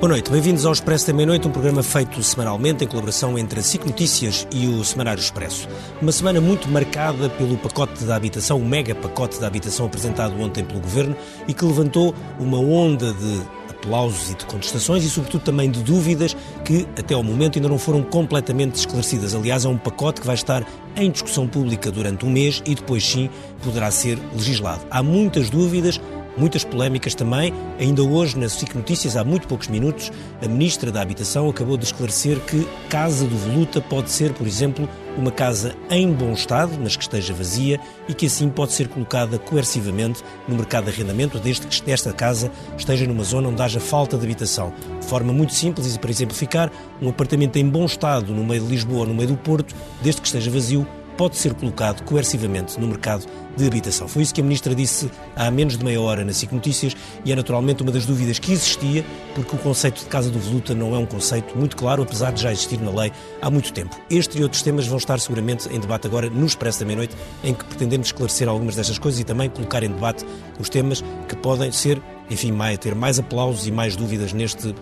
Boa noite, bem-vindos ao Expresso da Meia-Noite, um programa feito semanalmente em colaboração entre a SIC Notícias e o Semanário Expresso. Uma semana muito marcada pelo pacote da habitação, o mega pacote da habitação apresentado ontem pelo Governo e que levantou uma onda de aplausos e de contestações e, sobretudo, também de dúvidas que, até ao momento, ainda não foram completamente esclarecidas. Aliás, é um pacote que vai estar em discussão pública durante um mês e depois, sim, poderá ser legislado. Há muitas dúvidas muitas polémicas também. Ainda hoje, na SIC Notícias, há muito poucos minutos, a Ministra da Habitação acabou de esclarecer que casa do voluta pode ser, por exemplo, uma casa em bom estado, mas que esteja vazia e que assim pode ser colocada coercivamente no mercado de arrendamento, desde que esta casa esteja numa zona onde haja falta de habitação. De forma muito simples e para exemplificar, um apartamento em bom estado no meio de Lisboa ou no meio do Porto, desde que esteja vazio, pode ser colocado coercivamente no mercado de habitação. Foi isso que a Ministra disse há menos de meia hora na SIC Notícias e é naturalmente uma das dúvidas que existia, porque o conceito de Casa do Voluta não é um conceito muito claro, apesar de já existir na lei há muito tempo. Este e outros temas vão estar seguramente em debate agora no Expresso da Meia-Noite, em que pretendemos esclarecer algumas destas coisas e também colocar em debate os temas que podem ser, enfim, ter mais aplausos e mais dúvidas neste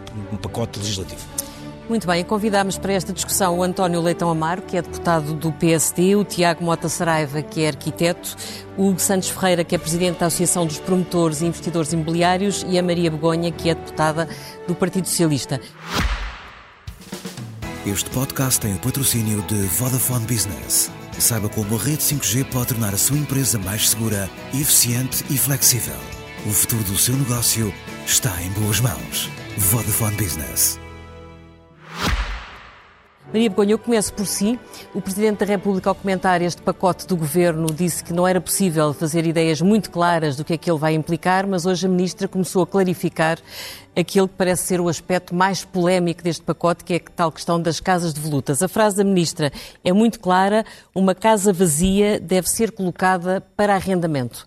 pacote legislativo. Muito bem, convidámos para esta discussão o António Leitão Amaro, que é deputado do PSD, o Tiago Mota Saraiva, que é arquiteto, o Hugo Santos Ferreira, que é presidente da Associação dos Promotores e Investidores Imobiliários, e a Maria Begonha, que é deputada do Partido Socialista. Este podcast tem o patrocínio de Vodafone Business. Saiba como a rede 5G pode tornar a sua empresa mais segura, eficiente e flexível. O futuro do seu negócio está em boas mãos. Vodafone Business. Maria Begonha, eu começo por si. O Presidente da República, ao comentar este pacote do Governo, disse que não era possível fazer ideias muito claras do que é que ele vai implicar, mas hoje a Ministra começou a clarificar aquele que parece ser o aspecto mais polémico deste pacote, que é a tal questão das casas de volutas. A frase da Ministra é muito clara: uma casa vazia deve ser colocada para arrendamento.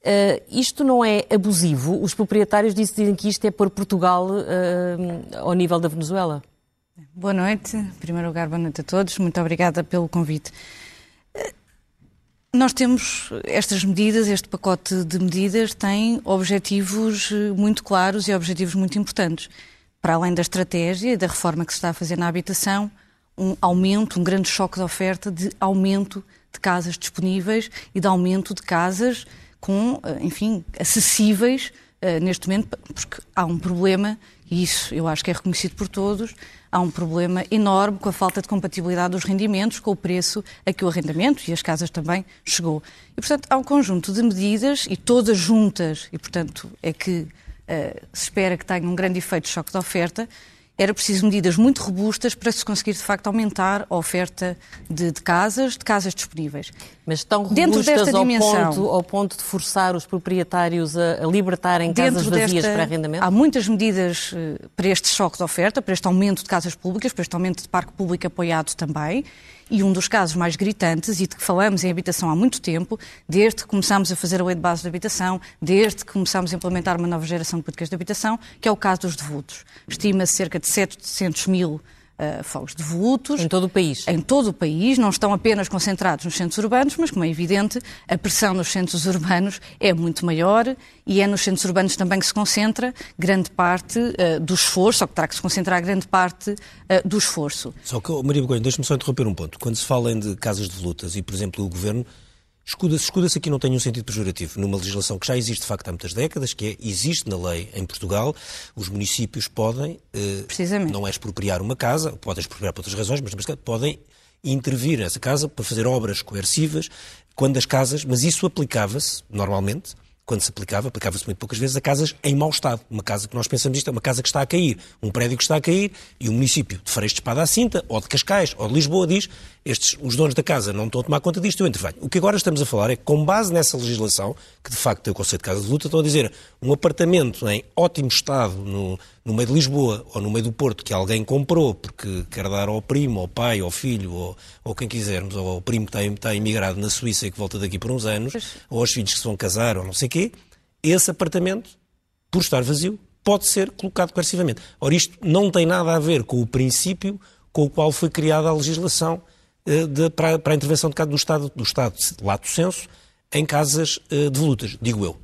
Uh, isto não é abusivo? Os proprietários dizem que isto é pôr Portugal uh, ao nível da Venezuela? Boa noite. Em primeiro lugar, boa noite a todos. Muito obrigada pelo convite. Nós temos estas medidas, este pacote de medidas tem objetivos eh, muito claros e objetivos muito importantes. Para além da estratégia e da reforma que se está a fazer na habitação, um aumento, um grande choque de oferta de aumento de casas disponíveis e de aumento de casas com, eh, enfim, acessíveis uh, neste momento, porque há um problema, e isso eu acho que é reconhecido por todos, há um problema enorme com a falta de compatibilidade dos rendimentos com o preço a que o arrendamento e as casas também chegou. E, portanto, há um conjunto de medidas e todas juntas, e, portanto, é que uh, se espera que tenha um grande efeito de choque de oferta, era preciso medidas muito robustas para se conseguir, de facto, aumentar a oferta de, de casas, de casas disponíveis. Mas estão robustas ao, dimensão, ponto, ao ponto de forçar os proprietários a, a libertarem casas vazias desta, para arrendamento? Há muitas medidas uh, para este choque de oferta, para este aumento de casas públicas, para este aumento de parque público apoiado também. E um dos casos mais gritantes, e de que falamos em habitação há muito tempo, desde que começámos a fazer a lei de base de habitação, desde que começámos a implementar uma nova geração de políticas de habitação, que é o caso dos devolutos. Estima-se cerca de 700 mil uh, fogos devolutos. Em todo o país? Em todo o país, não estão apenas concentrados nos centros urbanos, mas, como é evidente, a pressão nos centros urbanos é muito maior e é nos centros urbanos também que se concentra grande parte uh, do esforço, ou que terá que se concentrar grande parte uh, do esforço. Só que, Maria Begonha, deixe-me só interromper um ponto. Quando se fala de casas de volutas e, por exemplo, o Governo Escuda-se escuda aqui não tem um sentido pejorativo. Numa legislação que já existe de facto há muitas décadas, que é, existe na lei em Portugal, os municípios podem eh, não é expropriar uma casa, podem expropriar por outras razões, mas podem intervir nessa casa para fazer obras coercivas quando as casas, mas isso aplicava-se normalmente quando se aplicava, aplicava-se muito poucas vezes a casas em mau estado. Uma casa que nós pensamos isto é uma casa que está a cair, um prédio que está a cair, e o município de Freixo de Espada à Cinta, ou de Cascais, ou de Lisboa diz, estes, os donos da casa não estão a tomar conta disto, eu intervenho. O que agora estamos a falar é que, com base nessa legislação, que de facto tem o conceito de casa de luta, estão a dizer um apartamento em ótimo estado no, no meio de Lisboa ou no meio do Porto que alguém comprou porque quer dar ao primo, ao pai, ao filho, ou, ou quem quisermos, ou ao primo que está, está imigrado na Suíça e que volta daqui por uns anos, ou aos filhos que se vão casar, ou não sei o quê, esse apartamento, por estar vazio, pode ser colocado coercivamente. Ora, isto não tem nada a ver com o princípio com o qual foi criada a legislação uh, de, para, para, a intervenção de, do Estado, do Estado, lato senso, em casas uh, de lutas, digo eu.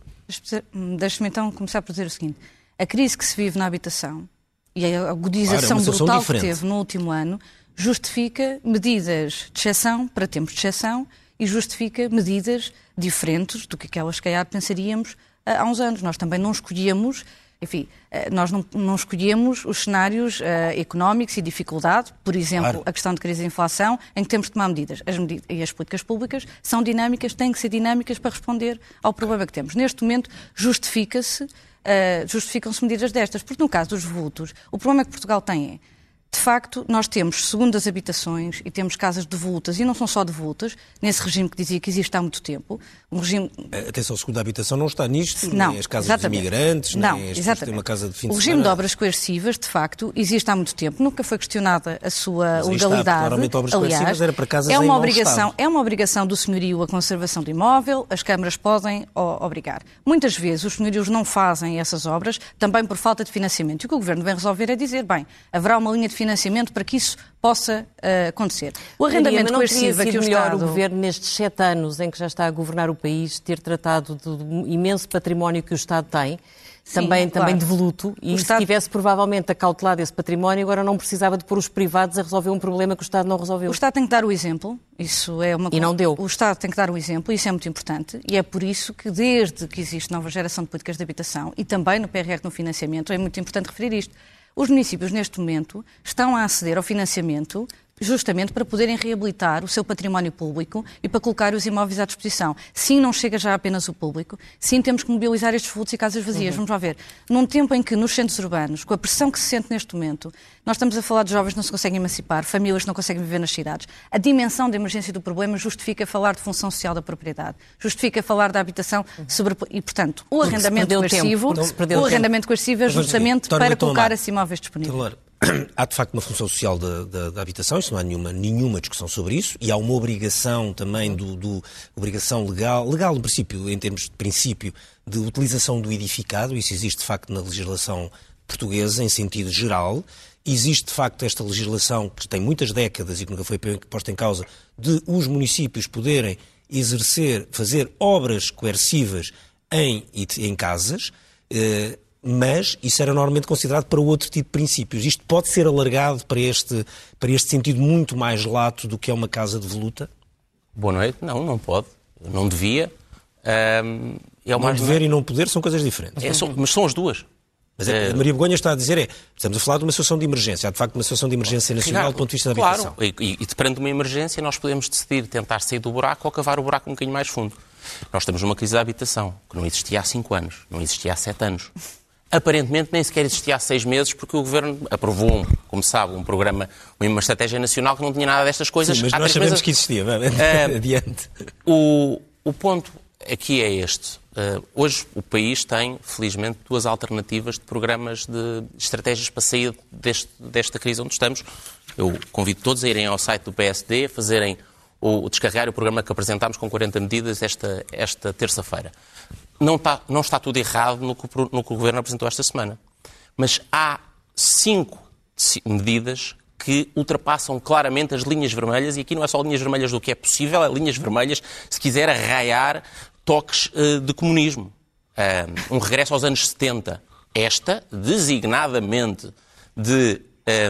Deixe-me então começar por dizer o seguinte. A crise que se vive na habitação e a agudização claro, é brutal diferente. que teve no último ano justifica medidas de exceção para tempos de exceção e justifica medidas diferentes do que aquelas que calhar pensaríamos eh, há uns anos. Nós também não escolhemos enfim, eh, nós não, não escolhemos os cenários uh, económicos e dificuldade, por exemplo, claro. a questão de crise e inflação, em que temos de tomar medidas. As medidas. E as políticas públicas são dinâmicas, têm que ser dinâmicas para responder ao problema que temos. Neste momento, justifica-se, uh, justificam-se medidas destas, porque no caso dos vultos, o problema que Portugal tem é de facto, nós temos segundas habitações e temos casas devolutas, e não são só devolutas, nesse regime que dizia que existe há muito tempo. Um regime... Atenção, a segunda habitação não está nisto, não, nem as casas exatamente. de imigrantes, não, nem as exatamente. uma casa de fim de O regime semana. de obras coercivas, de facto, existe há muito tempo, nunca foi questionada a sua Mas legalidade. Está, obras Aliás, era para casas é uma obrigação, estado. É uma obrigação do senhorio a conservação do imóvel, as câmaras podem obrigar. Muitas vezes os senhorios não fazem essas obras, também por falta de financiamento. E o que o Governo vem resolver é dizer, bem, haverá uma linha de financiamento para que isso possa uh, acontecer. O arrendamento coercivo que o melhor Estado... o Governo, nestes sete anos em que já está a governar o país, ter tratado do imenso património que o Estado tem, Sim, também, claro. também devoluto, e Estado... se tivesse provavelmente acautelado esse património, agora não precisava de pôr os privados a resolver um problema que o Estado não resolveu. O Estado tem que dar o exemplo, isso é uma E não deu. O Estado tem que dar o exemplo, isso é muito importante, e é por isso que desde que existe nova geração de políticas de habitação, e também no PRR no financiamento, é muito importante referir isto. Os municípios, neste momento, estão a aceder ao financiamento justamente para poderem reabilitar o seu património público e para colocar os imóveis à disposição. Sim, não chega já apenas o público, sim, temos que mobilizar estes fluxos e casas vazias. Uhum. Vamos lá ver. Num tempo em que nos centros urbanos, com a pressão que se sente neste momento, nós estamos a falar de jovens que não se conseguem emancipar, famílias que não conseguem viver nas cidades. A dimensão da emergência do problema justifica falar de função social da propriedade, justifica falar da habitação sobre... e, portanto, o arrendamento coercivo, o arrendamento coercivo é justamente para colocar esses imóveis disponíveis. há de facto uma função social da, da, da, habitação, isso não há nenhuma, nenhuma discussão sobre isso, e há uma obrigação também do, do, obrigação legal, legal no princípio, em termos de princípio, de utilização do edificado, isso existe de facto na legislação portuguesa em sentido geral. Existe de facto esta legislação que tem muitas décadas e que nunca foi posta em causa de os municípios poderem exercer, fazer obras coercivas em, em casas. Eh, mas isso era normalmente considerado para outro tipo de princípios. Isto pode ser alargado para este, para este sentido muito mais lato do que é uma casa de voluta? Boa noite. Não, não pode. Não devia. Um, é não dever e não poder são coisas diferentes. É, são, mas são as duas. Mas é, a Maria Begonha está a dizer é, estamos a falar de uma situação de emergência, há de facto uma situação de emergência nacional do ponto de vista da habitação. Claro, e, e perante uma emergência nós podemos decidir tentar sair do buraco ou cavar o buraco um bocadinho mais fundo. Nós estamos numa crise da habitação, que não existia há cinco anos, não existia há sete anos aparentemente nem sequer existia há seis meses, porque o Governo aprovou, como sabe, um programa, uma estratégia nacional que não tinha nada destas coisas. Sim, mas nós sabemos meses... que existia. Uh, Adiante. O, o ponto aqui é este. Uh, hoje o país tem, felizmente, duas alternativas de programas de estratégias para sair deste, desta crise onde estamos. Eu convido todos a irem ao site do PSD, a fazerem o, descarregar o programa que apresentámos com 40 medidas esta, esta terça-feira não está, não está tudo errado no que, no que o Governo apresentou esta semana. Mas há cinco medidas que ultrapassam claramente as linhas vermelhas, e aqui não é só linhas vermelhas do que é possível, é linhas vermelhas se quiser arraiar toques uh, de comunismo. Um, um regresso aos anos 70. Esta, designadamente, de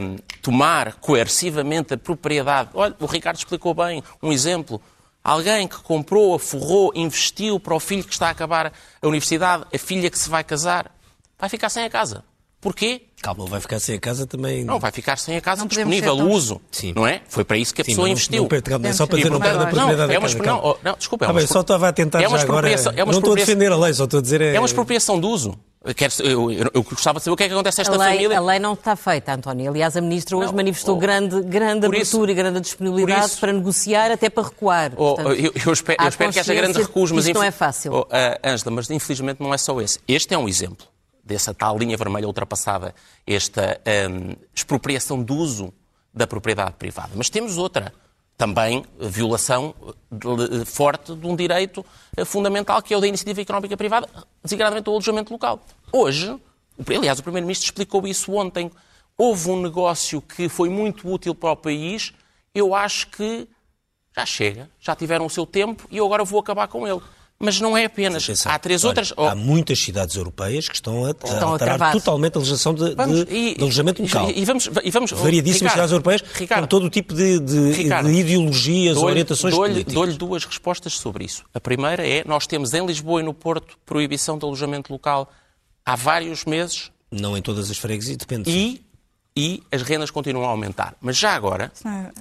um, tomar coercivamente a propriedade. Olha, o Ricardo explicou bem um exemplo. Alguém que comprou, aforrou, investiu para o filho que está a acabar a universidade, a filha que se vai casar, vai ficar sem a casa. Porquê? Calma, vai ficar sem a casa também. Não, vai ficar sem a casa não disponível, o uso. Sim. Não é? Foi para isso que a Sim, pessoa não, investiu. Não, não, só para dizer, não perde a propriedade não, é uma, da casa. Não, não, desculpa. É ah, bem, só estava a tentar é uma já agora. É uma não estou a defender a lei, só estou a dizer. É, é uma expropriação de uso. Quero, eu, eu, eu, gostava de saber o que é que acontece a esta a lei, família. A lei não está feita, António. Aliás, a Ministra hoje não, manifestou oh, grande, grande abertura isso, e grande disponibilidade isso, para negociar, até para recuar. Oh, Portanto, eu, espero, espero que haja grande recuo, mas. Isto não é fácil. Oh, uh, Angela, mas infelizmente não é só esse. Este é um exemplo dessa tal linha vermelha ultrapassada, esta um, expropriação do uso da propriedade privada. Mas temos outra também violação forte de um direito eh, fundamental, que é o da iniciativa económica privada, designadamente o alojamento local. Hoje, aliás, o Primeiro-Ministro explicou isso ontem, houve um negócio que foi muito útil para o país, eu acho que já chega, já tiveram o seu tempo e eu agora vou acabar com ele. Mas não é apenas. Há três Olha, outras. Há mumuitas cidades europeias que estão a, Estão a alterar travar. totalmente a legislação de, Vamos, de, e- de alojamento local. E, e vamos, e vamos Variadíssimas Ricardo, cidades europeias Ricardo, com todo o tipo de, de- Ricardo, de ideologias, dou-lhe- orientações dou-lhe- políticas. Dou-lhe duas respostas sobre isso. A primeira é: nós temos em Lisboa e no Porto proibição de alojamento local há vários meses Não em todas as freguesias, depende. e, e as rendas continuam a aumentar. Mas já agora,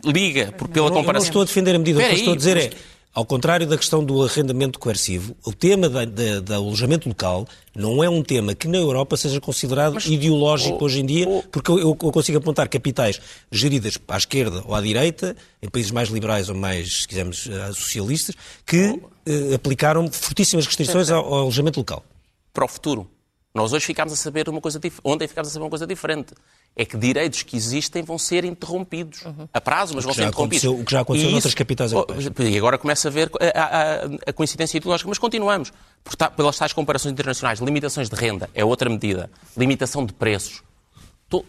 liga por, pela Eu não comparação. estou a defender a medida. O que estou a dizer é, ao contrário da questão do arrendamento coercivo, o tema da alojamento local não é um tema que na Europa seja considerado ideológico o- hoje em dia, o- porque eu, eu consigo apontar capitais geridas à esquerda ou à direita, em países mais liberais ou mais, se quisermos, eh, socialistas, que eh, aplicaram fortíssimas restrições ao, ao alojamento local. para o futuro. Nós hoje ficámos a saber uma coisa dif- ontem ficámos a saber uma coisa diferente. É que direitos que existem vão ser interrompidos a prazo, mas vão ser interrompidos. o que já aconteceu E noutras capitais Oh, europeias. E agora começa a ver a, a- a coincidência ideológica, mas continuamos. Por pelas tais comparações internacionais, limitações de renda é outra medida, limitação de preços.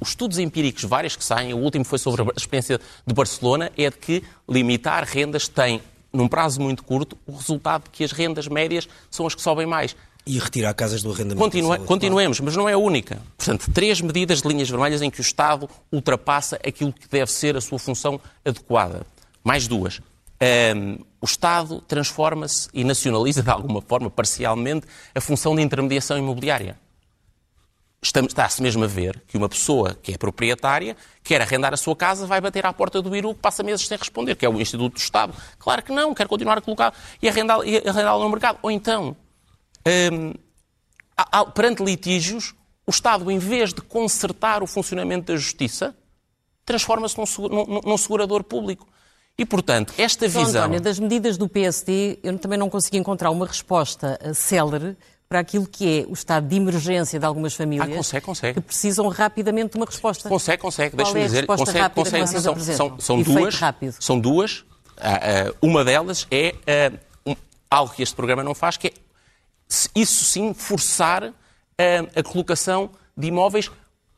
Os estudos empíricos vários que saem, o último foi sobre a experiência de Barcelona, é de que limitar rendas tem, num prazo muito curto, o resultado de que as rendas médias são as que sobem mais. E retirar casas do arrendamento. Continua- continuemos, mas não é a única. Portanto, três medidas de linhas vermelhas em que o Estado ultrapassa aquilo que deve ser a sua função adequada. Mais duas. Ahm, o Estado transforma-se e nacionaliza, de alguma forma, parcialmente, a função de intermediação imobiliária. Está-se mesmo a ver que uma pessoa que é proprietária quer arrendar a sua casa, vai bater à porta do Iru, que passa meses sem responder, que é o Instituto do Estado. Claro que não, quer continuar a colocar e arrendá-lo e arrendá-lo no mercado. Ou então, há- perante litígios, o Estado, em vez de consertar o funcionamento da justiça, transforma-se num, segu- num- num segurador público. E, portanto, esta visão... António, das medidas do PSD, eu também não consegui encontrar uma resposta eh, célere para aquilo que é o estado de emergência de algumas famílias Ah, consegue, consegue. que precisam rapidamente de uma resposta. Consegue, consegue. Deixa-me é dizer. consegue, consegue. são, são, são duas. rápido. São duas. Ah, ah, uma delas é ah, um- algo que este programa não faz, que é, isso sim, forçar ah, a colocação de imóveis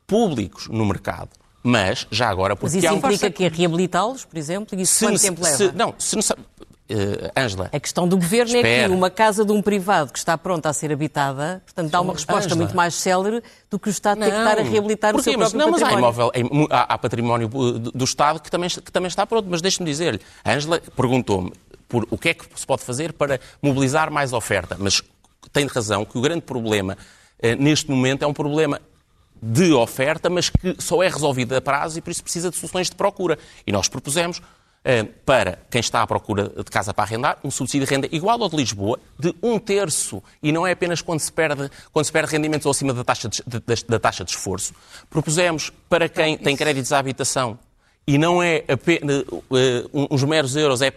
públicos no mercado. Mas, já agora, porque Mas isso há um implica que é reabilitá-los, por exemplo, e isso se, quanto tempo leva? se- não, se não sabe. eh, Ângela, A questão do governo é Espera. que uma casa de um privado que está pronta a ser habitada, portanto, dá uma resposta Ângela. muito mais célere do que o Estado ter que estar a reabilitar o Porquê? seu mas, próprio não, mas há, património. imóvel, em- mu- há, há património uh, do, do Estado que também, que também está pronto. Mas deixe-me dizer-lhe, a Ângela perguntou-me por o que é que se pode fazer para mobilizar mais oferta. Mas tem razão que o grande problema eh, neste momento é um problema de oferta, mas que só é resolvido a prazo e por isso precisa de soluções de procura. E nós propusemos eh, para quem está à procura de casa para arrendar, um subsídio de renda igual ao de Lisboa, de um terço, e não é apenas quando se perde, quando se perde rendimentos acima da taxa de, da- da taxa de esforço. Propusemos para quem tem créditos à habitação e não é apenas eh, uns meros euros, é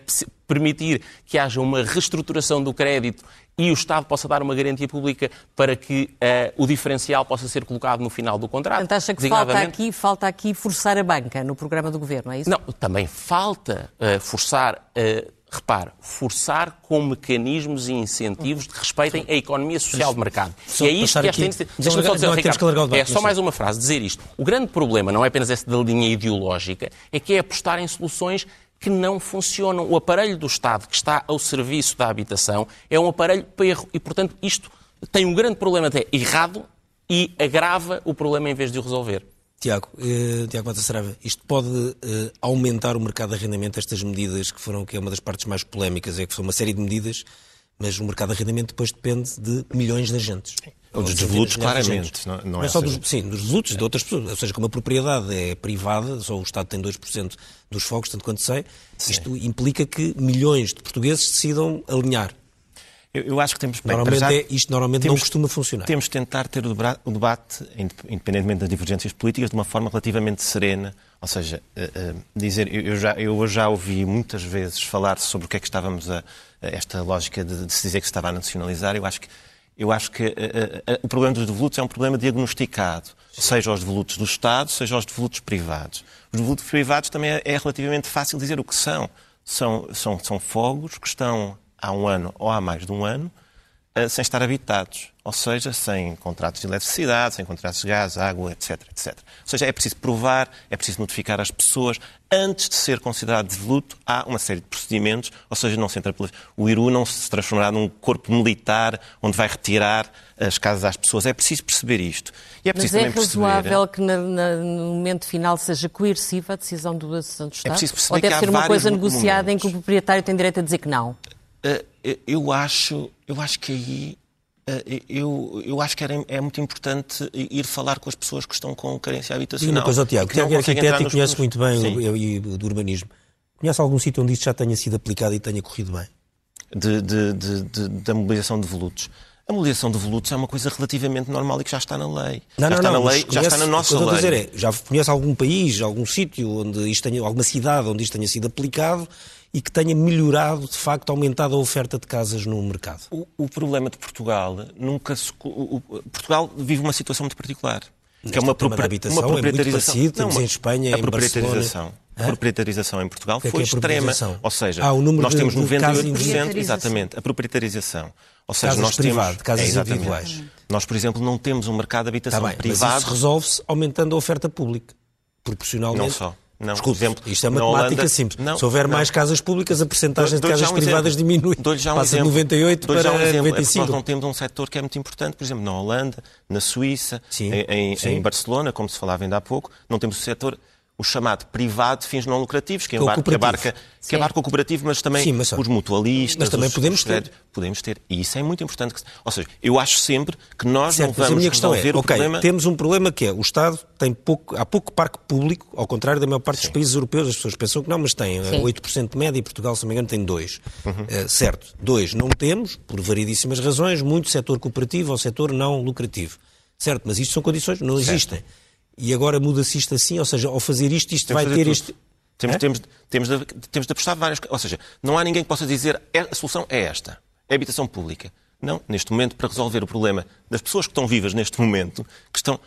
permitir que haja uma reestruturação do crédito e o Estado possa dar uma garantia pública para que eh, o diferencial possa ser colocado no final do contrato. Portanto, acha que falta aqui, falta aqui forçar a banca no programa do governo, é isso? não, também falta eh, forçar, eh, repare, forçar com mecanismos e incentivos que respeitem a economia social de mercado. Só E é isto que esta iniciativa... Deixa-me só dizer, não, Ricardo, que é só mais uma frase, dizer isto. O grande problema não é apenas esse da linha ideológica, é que é apostar em soluções que não funcionam. O aparelho do Estado que está ao serviço da habitação é um aparelho perro e, portanto, isto tem um grande problema até errado e agrava o problema em vez de o resolver. Tiago, eh, Tiago Mata isto pode eh, aumentar o mercado de arrendamento, estas medidas que foram, que é uma das partes mais polémicas, é que são uma série de medidas, mas o mercado de arrendamento depois depende de milhões de agentes. Ou dos devolutos, claramente, não- não é é só seja- dos, sim, dos devolutos, de outras pessoas. Ou seja, como a propriedade é privada, só o Estado tem 2% dos fogos, tanto quanto sei, isto implica que milhões de portugueses decidam alinhar. Eu, eu acho que temos... bem, Normalmente já, é- isto normalmente não costuma funcionar. Temos de tentar ter o, debra- o debate, indep- independentemente das divergências políticas, de uma forma relativamente serena. Ou seja, eh, eh, dizer, eu, eu já, eu já ouvi muitas vezes falar sobre o que é que estávamos a, a esta lógica de, de se dizer que se estava a nacionalizar. Eu acho que, eu acho que eh, eh, o problema dos devolutos é um problema diagnosticado, seja aos devolutos do Estado, seja aos devolutos privados. Os devolutos privados também é, é relativamente fácil dizer o que são. São, são, são fogos que estão há um ano ou há mais de um ano uh, sem estar habitados, ou seja, sem contratos de eletricidade, sem contratos de gás, água, etc, etc. Ou seja, é preciso provar, é preciso notificar as pessoas. Antes de ser considerado devoluto, há uma série de procedimentos, ou seja, não se entra pela... o IRU não se transformará num corpo militar onde vai retirar as casas às pessoas. É preciso perceber isto. E é preciso Mas é razoável perceber... que na, na, no momento final seja coerciva a decisão do, do Estado? É preciso perceber Ou deve que ser uma coisa negociada momentos. em que o proprietário tem direito a dizer que não? Uh, eu acho, eu acho que aí uh, eu, eu acho que era, é muito importante ir falar com as pessoas que estão com carência habitacional. Uma coisa, Tiago, Tiago é arquiteto e conhece muito bem o, o, do urbanismo. Conhece algum sítio onde isto já tenha sido aplicado e tenha corrido bem? De, de, de, da mobilização de volutos. A mobilização de volutos é uma coisa relativamente normal e que já está na lei. Não, já não, está não, na lei, já está na nossa lei. O que eu estou a dizer é, já conhece algum país, algum sítio onde isto tenha, alguma cidade onde isto tenha sido aplicado e que tenha melhorado, de facto, aumentado a oferta de casas no mercado? O, o problema de Portugal nunca se, o, o, Portugal vive uma situação muito particular. Que é uma, propri, uma proprietarização. É muito parecido, não, em Espanha, a proprietarização. A proprietarização em Portugal que foi é extrema. Ou seja, ah, nós de, temos 98%, exatamente, a proprietarização. Ou seja, casas nós privado, temos casas é, individuais. Nós, por exemplo, não temos um mercado de habitação tá bem, privado. Mas isso resolve-se aumentando a oferta pública, proporcionalmente. Não só. Não, Desculpe, exemplo, isto é matemática Holanda, simples. Não, Se houver não. mais casas públicas, a porcentagem de casas um privadas exemplo. diminui. Já um Passa exemplo. de 98 para um exemplo. 95. É nós não temos um setor que é muito importante, por exemplo, na Holanda, na Suíça, sim, em, sim. em, Barcelona, como se falava ainda há pouco, não temos o setor o chamado privado de fins não lucrativos, que, é embarca, que, abarca, que abarca o cooperativo, mas também Sim, mas, os mutualistas. Mas também os, podemos ter. Podemos ter. E isso é muito importante. Que, ou seja, eu acho sempre que nós certo, não vamos a minha questão é, o okay, problema... Temos um problema que é, o Estado tem pouco, há pouco parque público, ao contrário da maior parte Sim. dos países europeus, as pessoas pensam que não, mas têm Sim. 8% de média e Portugal, se não me engano, tem 2%. Uhum. Uh, certo, 2 não temos, por variedíssimas razões, muito setor cooperativo ou setor não lucrativo. Certo, mas isto são condições, não certo. existem e agora muda-se isto assim, ou seja, ao fazer isto, isto vai ter este. Temos, temos, temos, de, temos de apostar várias Ou seja, não há ninguém que possa dizer é, a solução é esta, é habitação pública. Não, neste momento, para resolver o problema das pessoas que estão vivas neste momento, que estão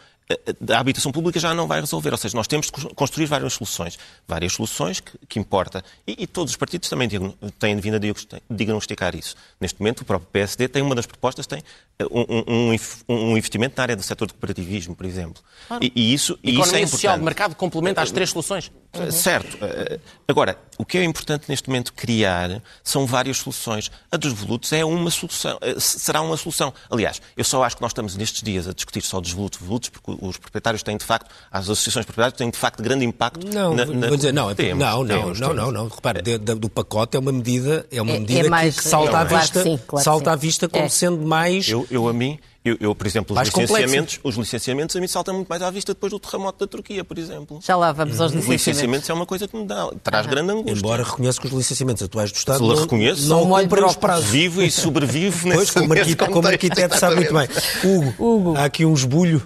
a habitação pública já não vai resolver. Ou seja, nós temos de construir várias soluções. Várias soluções que, que importa. E, e, todos os partidos também têm vindo a diagnosticar isso. Neste momento, o próprio PSD tem uma das propostas, tem eh, um, um, um investimento na área do setor do cooperativismo, por exemplo. Claro. E, e, isso, e isso é social de mercado complementa as três soluções. Uhum. Certo. Agora, o que é importante neste momento criar são várias soluções. A dos volutos é uma solução, será uma solução. Aliás, eu só acho que nós estamos nestes dias a discutir só dos volutos, volutos, porque os proprietários têm de facto, as associações proprietárias têm de facto grande impacto. Não, na, na... vou dizer, não, é temos, não, não, temos, não, temos. não, não, Repare, de, de, do pacote é uma medida, é uma é, medida é mais, que, salta à vista, claro sim, claro salta à vista como é. sendo mais. Eu, eu a mim eu, eu, por exemplo, os licenciamentos, os licenciamentos a mim saltam muito mais à vista depois do terremoto da Turquia, por exemplo. Já lá vamos aos licenciamentos. Os licenciamentos é uma coisa que me dá, traz grande angústia. Embora reconheça que os licenciamentos atuais do Estado Se não, reconheço, não cumprem os prazos. Vivo e sobrevivo nesse, pois, como, arquiteto, como arquiteto sabe muito bem. Hugo, Hugo, há aqui um esbulho.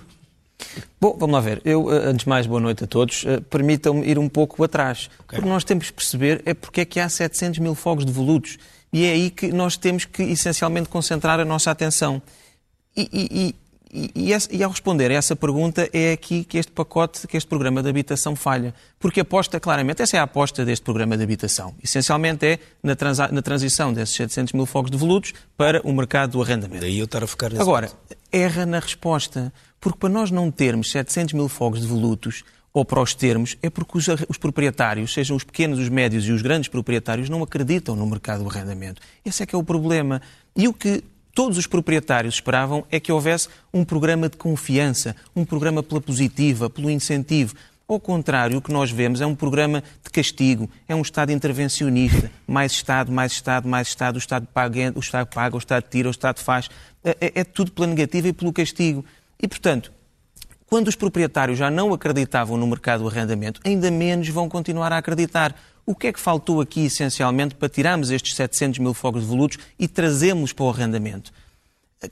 Bom, vamos lá ver. Eu, eh, antes de mais, boa noite a todos. Uh, Permitam-me ir um pouco atrás. Okay. Porque nós temos que perceber é porque é que há 700 mil fogos de volutos. E é aí que nós temos que, essencialmente, concentrar a nossa atenção. E, e, e, e, ao responder a essa pergunta é aqui que este pacote, que este programa de habitação falha. Porque aposta claramente, essa é a aposta deste programa de habitação. Essencialmente é na, transa, na transição desses 700 mil fogos de volutos para o mercado do arrendamento. Daí eu estar a focar nesse Agora, ponto. erra na resposta. Porque para nós não termos 700 mil fogos de volutos, ou para os termos, é porque os, os, proprietários, sejam os pequenos, os médios e os grandes proprietários, não acreditam no mercado do arrendamento. Esse é que é o problema. E o que todos os proprietários esperavam é que houvesse um programa de confiança, um programa pela positiva, pelo incentivo. Ao contrário, o que nós vemos é um programa de castigo, é um Estado intervencionista. Mais Estado, mais Estado, mais Estado, o Estado paga, o Estado, paga, o Estado tira, o Estado faz. É, é, é tudo pela negativa e pelo castigo. E, portanto, quando os proprietários já não acreditavam no mercado do arrendamento, ainda menos vão continuar a acreditar. O que é que faltou aqui, essencialmente, para tirarmos estes 700 mil fogos de volutos e trazê-los para o arrendamento?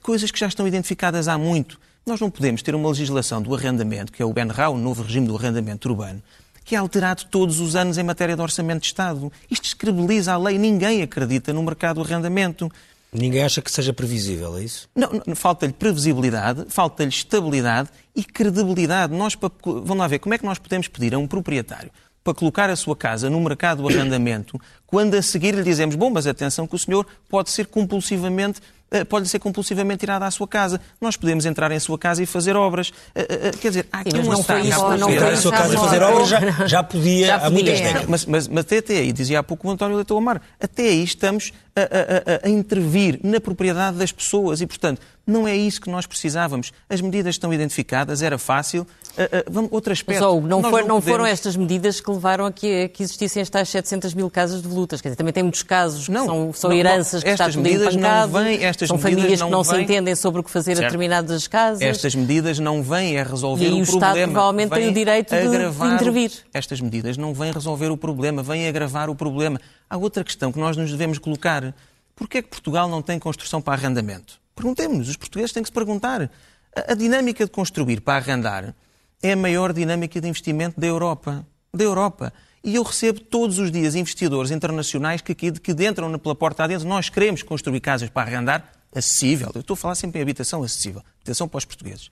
Coisas que já estão identificadas há muito. Nós não podemos ter uma legislação do arrendamento, que é o BNRA, o novo regime do arrendamento urbano, que é alterado todos os anos em matéria de orçamento de Estado. Isto descredibiliza a lei. Ninguém acredita no mercado do arrendamento. Ninguém acha que seja previsível, é isso? Não, não falta-lhe previsibilidade, falta-lhe estabilidade e credibilidade. Nós, vamos lá ver, como é que nós podemos pedir a um proprietário para colocar a sua casa no mercado do arrendamento, quando a seguir lhe dizemos, bom, mas atenção que o senhor pode ser compulsivamente eh, pode ser compulsivamente tirada à sua casa. Nós podemos entrar em sua casa e fazer obras. Eh, eh, Quer dizer, há aqui Sim, mas não foi isso, não foi em sua casa e fazer obras já, já podia Já há muitas podia. décadas. Mas, mas, mas até aí, dizia há pouco o António Leitão Amar, até aí estamos a, a- a- a intervir na propriedade das pessoas e, portanto, não é isso que nós precisávamos. As medidas estão identificadas, era fácil. A- a- vamos- outro aspecto. Mas, oh, não, foi- não foram podemos- estas medidas que levaram a que, a que existissem estas 700 mil casas de lutas. Quer dizer, também tem muitos casos que Não, são, são não, não. heranças que está Estas tudo medidas não vêm- estas são medidas famílias que não não se vêm- entendem sobre o que fazer a Certo. determinadas casas. Estas medidas não vêm a resolver E aí o o Estado problema. provavelmente tem vêm o direito de- de o- intervir. Estas medidas não vêm resolver o problema, vêm agravar o problema. Há outra questão que nós nos devemos colocar. Porquê é que Portugal não tem construção para arrendamento? Perguntemos-nos, os portugueses têm que se perguntar. A, a dinâmica de construir para arrendar é a maior dinâmica de investimento da Europa. Da Europa. E eu recebo todos os dias investidores internacionais que, aqui, que entram pela porta adentro. Nós queremos construir casas para arrendar acessível. Eu estou a falar sempre em habitação acessível. Habitação para os portugueses.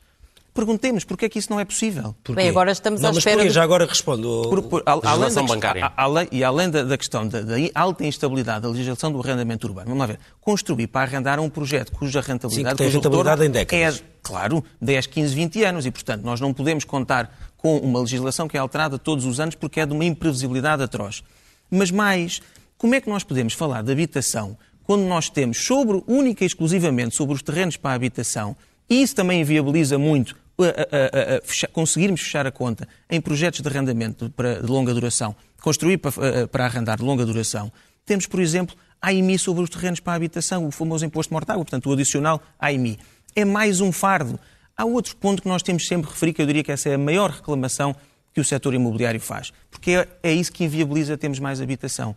Perguntemos porquê é que isso não é possível. Bem, agora estamos não, à mas espera porquê? de- Já agora respondo. Por- por- al- além Legislação da bancária. a- além- e além da, da questão da, da alta instabilidade da legislação do arrendamento urbano, vamos lá ver, construir para arrendar um projeto cuja rentabilidade, Sim, que tem rentabilidade em décadas. É, claro, 10, 15, 20 anos e, portanto, nós não podemos contar com uma legislação que é alterada todos os anos porque é de uma imprevisibilidade atroz. Mas mais, como é que nós podemos falar de habitação quando nós temos sobre, única e exclusivamente sobre os terrenos para a habitação, e isso também inviabiliza muito a- a- a- a fecha- conseguirmos fechar a conta em projetos de arrendamento para- de longa duração, construir para, eh, para arrendar de longa duração, temos, por exemplo, AIMI sobre os terrenos para a habitação, o famoso imposto mortágua, portanto, o adicional AIMI. É mais um fardo. Há outro ponto que nós temos sempre referido, que eu diria que essa é a maior reclamação que o setor imobiliário faz, porque é, é isso que inviabiliza termos mais habitação.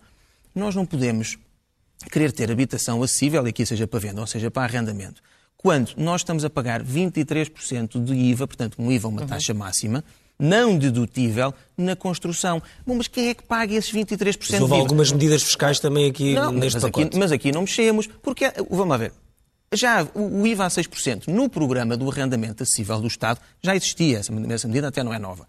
Nós não podemos querer ter habitação acessível, aqui seja para venda ou seja para arrendamento, quando nós estamos a pagar 23% de IVA, portanto, um IVA, uma taxa máxima, não dedutível, na construção. Bom, mas quem é que paga esses 23% Mas houve de IVA? algumas medidas fiscais também aqui Não, neste mas pacote. aqui, mas aqui não mexemos, porque, vamos lá ver, já o IVA a 6% no programa do arrendamento acessível do Estado já existia, essa medida até não é nova.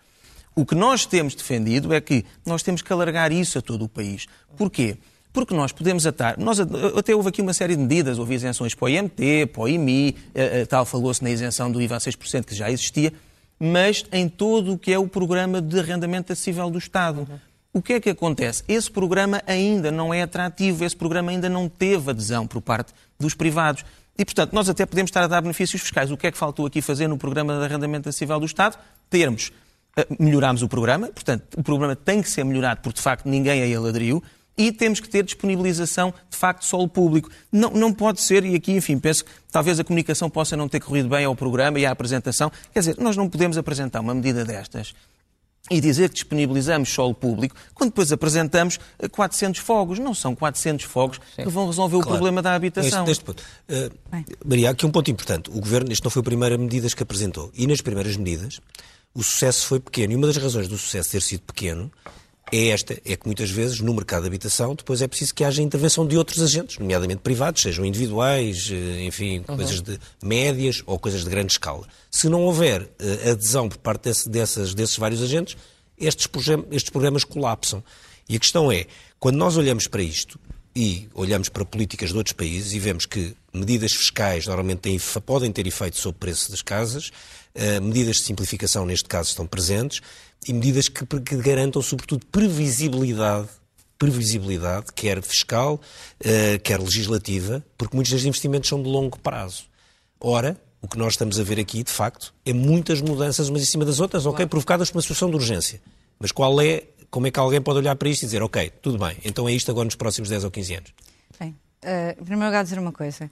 O que nós temos defendido é que nós temos que alargar isso a todo o país. Porquê? Porque nós podemos atar. Nós, até houve aqui uma série de medidas, houve isenções para o IMT, para o IMI, eh, eh, tal, falou-se na isenção do IVA a 6%, que já existia, mas em todo o que é o programa de arrendamento acessível do Estado. O que é que acontece? Esse programa ainda não é atrativo, esse programa ainda não teve adesão por parte dos privados. E, portanto, nós até podemos estar a dar benefícios fiscais. O que é que faltou aqui fazer no programa de arrendamento acessível do Estado? Termos, eh, melhorarmos o programa, portanto, o programa tem que ser melhorado porque, de facto, ninguém a ele aderiu, e temos que ter disponibilização de facto de solo público. Não, não pode ser, e aqui, enfim, penso que talvez a comunicação possa não ter corrido bem ao programa e à apresentação. Quer dizer, nós não podemos apresentar uma medida destas e dizer que disponibilizamos solo público, quando depois apresentamos eh, 400 fogos. Não são 400 fogos que vão resolver o Claro. problema da habitação. Neste, neste ponto. Uh, Maria, há aqui um ponto importante. O Governo, isto não foi a primeira medida que apresentou. E nas primeiras medidas, o sucesso foi pequeno. E uma das razões do sucesso ter sido pequeno é esta, é que muitas vezes no mercado de habitação depois é preciso que haja intervenção de outros agentes, nomeadamente privados, sejam individuais, eh, enfim, coisas de médias ou coisas de grande escala. Se não houver eh, adesão por parte desse, dessas, desses vários agentes, estes, program- estes programas colapsam. E a questão é, quando nós olhamos para isto e olhamos para políticas de outros países e vemos que medidas fiscais normalmente têm, podem ter efeito sobre o preço das casas, eh, medidas de simplificação neste caso estão presentes e medidas que, que garantam sobretudo previsibilidade, previsibilidade, quer fiscal, eh, quer legislativa, porque muitos destes investimentos são de longo prazo. Ora, o que nós estamos a ver aqui, de facto, é muitas mudanças umas em cima das outras, ok, provocadas por uma situação de urgência. Mas qual é, como é que alguém pode olhar para isto e dizer, ok, tudo bem, então é isto agora nos próximos 10 ou 15 anos? Bem, eh, em primeiro lugar, dizer uma coisa.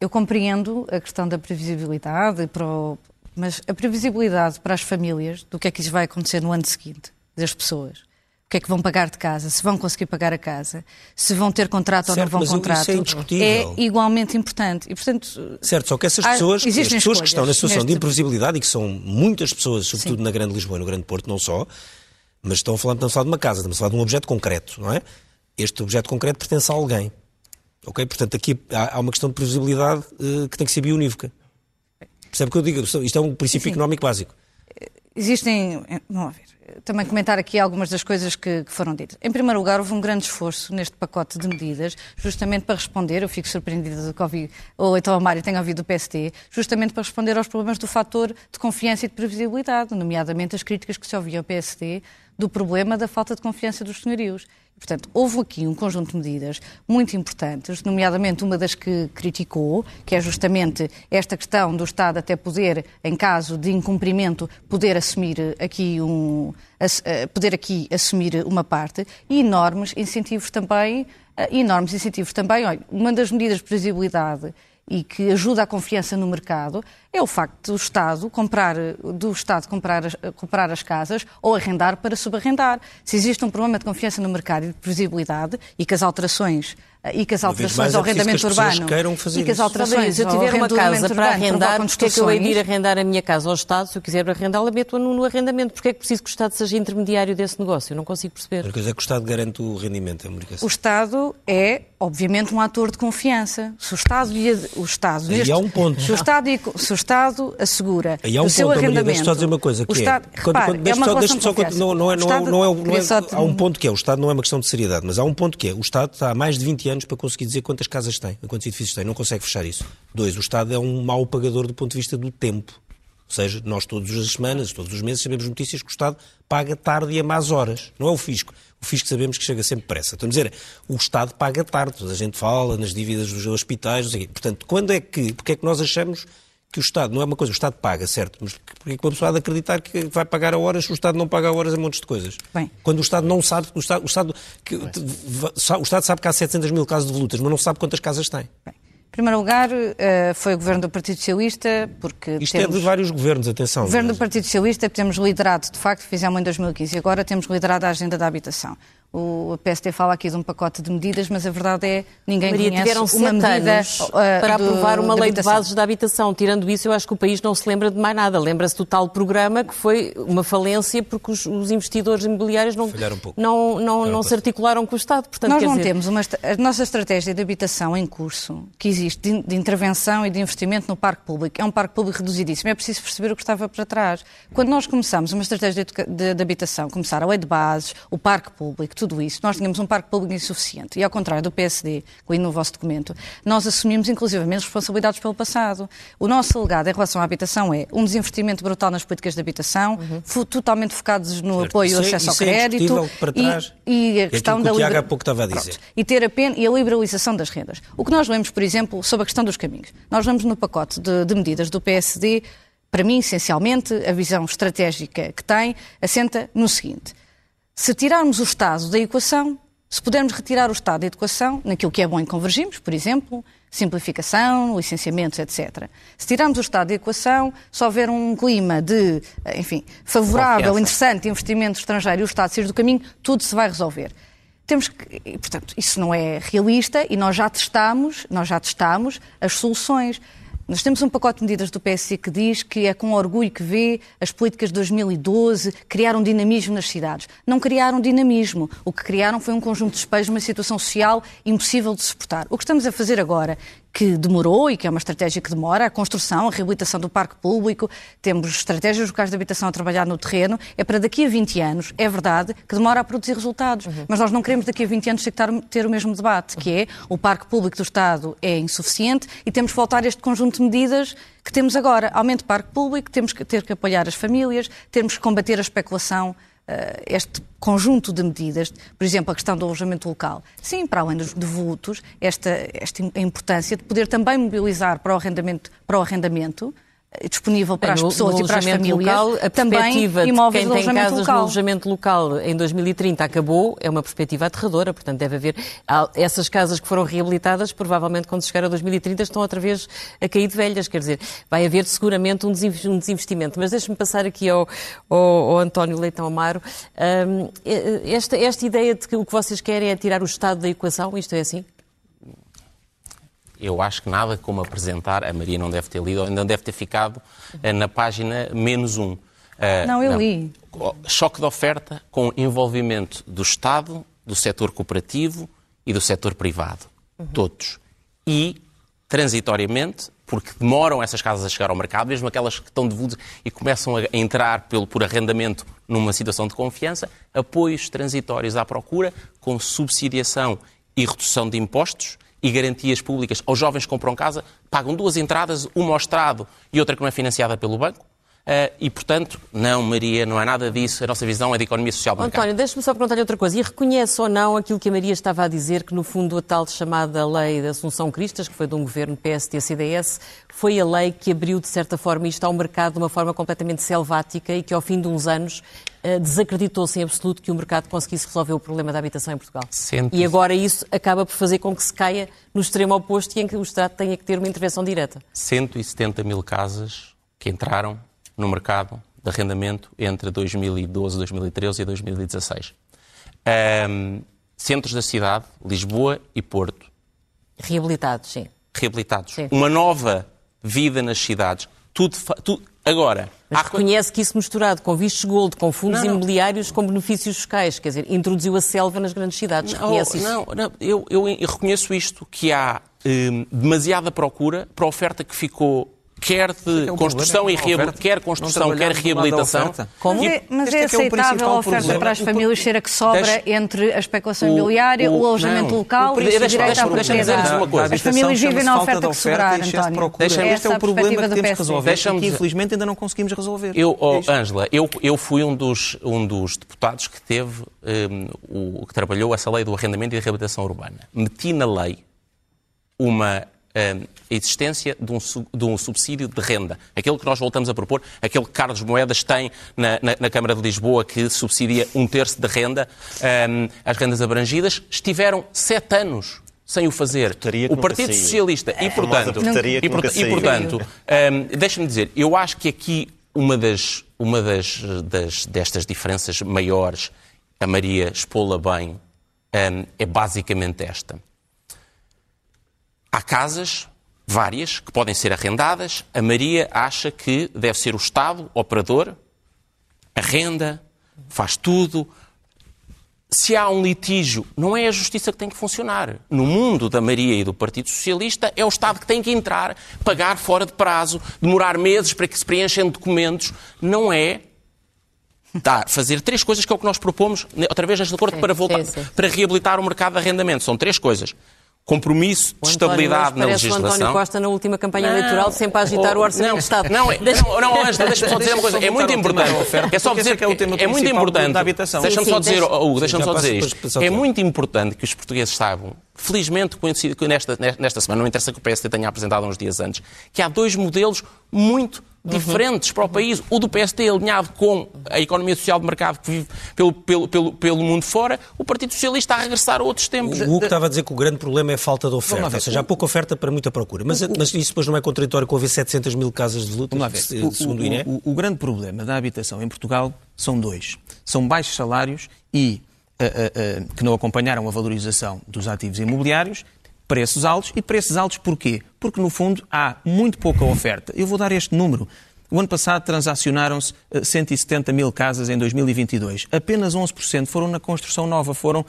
Eu compreendo a questão da previsibilidade, para o- mas a previsibilidade para as famílias do que é que isso vai acontecer no ano seguinte, das pessoas. O que é que vão pagar de casa, se vão conseguir pagar a casa, se vão ter contrato ou Certo, não vão é contrato, indiscutível. é igualmente importante. E, portanto, Certo, só que essas há- pessoas, as existem pessoas que estão na escolhas situação de imprevisibilidade e que são muitas pessoas, sobretudo Sim. na Grande Lisboa e no Grande Porto, não só, mas estão a falar, estamos a falar de uma casa, estamos a falar de um objeto concreto, não é? Este objeto concreto pertence a alguém. Ok? Portanto, aqui há, há uma questão de previsibilidade eh, que tem que ser bionívoca. Percebe o que eu digo? Isto é um princípio Sim. económico básico. existem. Vamos ver também comentar aqui algumas das coisas que, que, foram ditas. Em primeiro lugar, houve um grande esforço neste pacote de medidas, justamente para responder, eu fico surpreendida do que ouvi, ou então a Mário tenha ouvido do PSD, justamente para responder aos problemas do fator de confiança e de previsibilidade, nomeadamente as críticas que se ouviam ao PSD do problema da falta de confiança dos senhorios. Portanto, houve aqui um conjunto de medidas muito importantes, nomeadamente uma das que criticou, que é justamente esta questão do Estado até poder, em caso de incumprimento, poder assumir aqui um eh, poder aqui assumir uma parte, e enormes incentivos também, eh, enormes incentivos também. Olha, uma das medidas de previsibilidade e que ajuda a confiança no mercado é o facto do Estado comprar, do Estado comprar, comprar as casas ou arrendar para subarrendar. Se existe um problema de confiança no mercado e de previsibilidade e que as alterações e que as alterações ao é arrendamento urbano e que as alterações se eu tiver uma casa para arrendar, porque é que eu hei de ir arrendar a minha casa ao Estado? Se eu quiser arrendá-la, meto-a no, no, arrendamento. Porque é que preciso que o Estado seja intermediário desse negócio? Eu não consigo perceber. A coisa é que o Estado garante o rendimento, a comunicação. O Estado é, obviamente, um ator de confiança. Se o Estado... O Estado Aí neste, há um ponto. Se o Estado, se o Estado assegura Aí há um o seu ponto, arrendamento... Deixa-me só dizer uma coisa, que o Estado, é... Quando, repare, quando, é uma só, só, não, não, é, não, é, não, é, não é, Há um ponto que é, o Estado não é uma questão de seriedade, mas há um ponto que é, o Estado está há mais de 20 anos para conseguir dizer quantas casas tem, quantos edifícios tem, não consegue fechar isso. Dois, o Estado é um mau pagador do ponto de vista do tempo. Ou seja, nós todas as semanas, todos os meses, sabemos notícias que o Estado paga tarde e a más horas. Não é o fisco. O fisco sabemos que chega sempre depressa. Estou a dizer, o Estado paga tarde. A gente fala nas dívidas dos hospitais, não sei o quê. Portanto, quando é que, porque é que nós achamos que o Estado, não é uma coisa, o Estado paga, certo, mas porque é que uma pessoa há de acreditar que vai pagar a horas se o Estado não paga a horas a montes de coisas? Bem. Quando o Estado não sabe, o Estado, o Estado, que, o Estado sabe que há 700 mil casos de volutas, mas não sabe quantas casas tem. Bem. Em primeiro lugar, eh, foi o governo do Partido Socialista, porque. Isto temos... é de vários governos, atenção. O governo do Partido Socialista temos liderado, de facto, fizemos em 2015 e agora temos liderado a agenda da habitação. O PSD fala aqui de um pacote de medidas, mas a verdade é ninguém Maria, conhece tiveram uma medida uh, para do, aprovar uma lei de bases da habitação. Tirando isso, eu acho que o país não se lembra de mais nada. Lembra-se do tal programa que foi uma falência porque os, os investidores imobiliários não, um não, não, não se articularam com o Estado. Portanto, Nós não dizer... temos uma, a nossa estratégia de habitação em curso, que existe de, de intervenção e de investimento no parque público. É um parque público reduzidíssimo. É preciso perceber o que estava para trás. Quando nós começamos uma estratégia de, de, de habitação, começar a lei de bases, o parque público, tudo isso, nós tínhamos um parque público insuficiente. E ao contrário do PSD, que no vosso documento, nós assumimos inclusivamente responsabilidades pelo passado. O nosso legado em relação à habitação é um desinvestimento brutal nas políticas de habitação, uhum. totalmente focados no certo. apoio ao é- acesso ao é crédito para trás. E, e a questão da liber... há pouco estava a dizer. Pronto. E ter a pena e a liberalização das rendas. O que nós lemos, por exemplo, sobre a questão dos caminhos. Nós vemos no pacote de, de medidas do PSD para mim, essencialmente, a visão estratégica que tem assenta no seguinte: se tirarmos o Estado da equação, se pudermos retirar o Estado da educação, naquilo que é bom e convergimos, por exemplo, simplificação, licenciamentos, etc. Se tirarmos o Estado da equação, se houver um clima de, enfim, favorável, interessante, investimento estrangeiro e o Estado sair do caminho, tudo se vai resolver. Temos que, portanto, isso não é realista e nós já testamos, nós já testamos as soluções. Nós temos um pacote de medidas do PSD que diz que é com orgulho que vê as políticas de 2012 criar um dinamismo nas cidades. Não criaram dinamismo. O que criaram foi um conjunto de espelhos, uma situação social impossível de suportar. O que estamos a fazer agora que demorou e que é uma estratégia que demora, a construção, a reabilitação do parque público, temos estratégias locais de habitação a trabalhar no terreno, é para daqui a 20 anos, é verdade, que demora a produzir resultados. Uhum. Mas nós não queremos daqui a 20 anos ter o mesmo debate, que é o parque público do Estado é insuficiente e temos que voltar a este conjunto de medidas que temos agora. Aumento do parque público, temos que ter que apoiar as famílias, temos que combater a especulação este conjunto de medidas, por exemplo, a questão do alojamento local. Sim, para além dos devolutos, esta, esta importância de poder também mobilizar para o arrendamento, para o arrendamento disponível para as pessoas no e para as famílias. Local, a também imóveis de quem tem casas local. no alojamento local em 2030 acabou, é uma perspectiva aterradora, portanto deve haver essas casas que foram reabilitadas, provavelmente quando chegar a 2030 estão outra vez a cair de velhas, quer dizer, vai haver seguramente um desinvestimento. Mas deixe-me passar aqui ao, ao, ao, António Leitão Amaro. Um, esta, esta ideia de que o que vocês querem é tirar o Estado da equação, isto é assim? Eu acho que nada como apresentar, a Maria não deve ter lido, ainda deve ter ficado uh, na página menos um. Uh, não, eu li. Choque de oferta com envolvimento do Estado, do setor cooperativo e do setor privado. Uhum. Todos. E transitoriamente, porque demoram essas casas a chegar ao mercado, mesmo aquelas que estão devolutas e começam a entrar pelo, por arrendamento numa situação de confiança, apoios transitórios à procura, com subsidiação e redução de impostos e garantias públicas aos jovens que compram casa, pagam duas entradas, uma ao Estado e outra que não é financiada pelo banco. Uh, e, portanto, não, Maria, não é nada disso. A nossa visão é de economia social de António, deixe-me só perguntar-lhe outra coisa. E reconhece ou não aquilo que a Maria estava a dizer, que no fundo a tal chamada Lei da Assunção Cristas, que foi de um governo PSD-CDS, foi a lei que abriu, de certa forma, isto ao mercado de uma forma completamente selvática e que, ao fim de uns anos, uh, desacreditou-se em absoluto que o mercado conseguisse resolver o problema da habitação em Portugal. E agora isso acaba por fazer com que se caia no extremo oposto e em que o Estado tenha que ter uma intervenção direta. 170 mil casas que entraram no mercado de arrendamento entre 2012, 2013 e 2016. Um, centros da cidade, Lisboa e Porto. Reabilitados, sim. Reabilitados. Sim. Uma nova vida nas cidades. Tudo, tudo agora. Mas reconhece que isso misturado com vistos gold, com fundos não, não. imobiliários, com benefícios fiscais, quer dizer, introduziu a selva nas grandes cidades. Não, reconhece isso? Não, não eu, eu, reconheço isto, que há hum, demasiada procura para a oferta que ficou quer de é construção e reabilitação, quer construção, quer reabilitação. Como? É, mas é, é aceitável a oferta para as famílias ser a que sobra deixa, entre a especulação imobiliária, o, o, o alojamento não, local o, e o direito à propriedade. Uma coisa. As famílias vivem na oferta que sobrar, António. Este é o problema que temos que resolver e que infelizmente ainda não conseguimos resolver. Eu, Ângela, eu, eu fui um dos, um dos deputados que teve, um, o, que trabalhou essa lei do arrendamento e da reabilitação urbana. Meti na lei uma a existência de um, de um, subsídio de renda. Aquele que nós voltamos a propor, aquele que Carlos Moedas tem na, na, na Câmara de Lisboa, que subsidia um terço de renda, um, as rendas abrangidas, estiveram sete anos sem o fazer. O Partido Socialista. E, portanto, e, e, portanto um, deixa-me dizer, eu acho que aqui uma das, uma das, das destas diferenças maiores, a Maria expô-la bem, um, é basicamente esta casas, várias, que podem ser arrendadas. A Maria acha que deve ser o Estado, operador, arrenda, faz tudo. Se há um litígio, não é a justiça que tem que funcionar. No mundo da Maria e do Partido Socialista, é o Estado que tem que entrar, pagar fora de prazo, demorar meses para que se preenchem documentos. Não é Tá, fazer três coisas que é o que nós propomos, outra vez neste acordo, para, voltar, para reabilitar o mercado de arrendamento. São três coisas compromisso de estabilidade na legislação. O António Costa na última campanha não, eleitoral sempre a agitar o orçamento não, do Estado. Não, não, não, Ângela, deixa-me só dizer uma coisa. É muito importante. É só dizer que é, o tema é muito importante. Da habitação. Deixa-me só dizer, Hugo, deixa-me só dizer isto. É muito importante que os portugueses saibam felizmente nesta, nesta semana, não interessa que o PSD tenha apresentado uns dias antes, que há dois modelos muito diferentes para o país. O do PST alinhado com a economia social de mercado que vive pelo, pelo, pelo, pelo mundo fora, o Partido Socialista a regressar a outros tempos. O Hugo estava a dizer que o grande problema é a falta de oferta, ou seja, há pouca oferta para muita procura. Mas, mas isso depois não é contraditório com haver 700 mil casas de luta, segundo o, INE? O, o, o grande problema da habitação em Portugal são dois. São baixos salários e uh, uh, que não acompanharam a valorização dos ativos imobiliários preços altos. E preços altos porquê? Porque, no fundo, há muito pouca oferta. Eu vou dar este número. O ano passado transacionaram-se 170 mil casas em 2022. Apenas 11% foram na construção nova, foram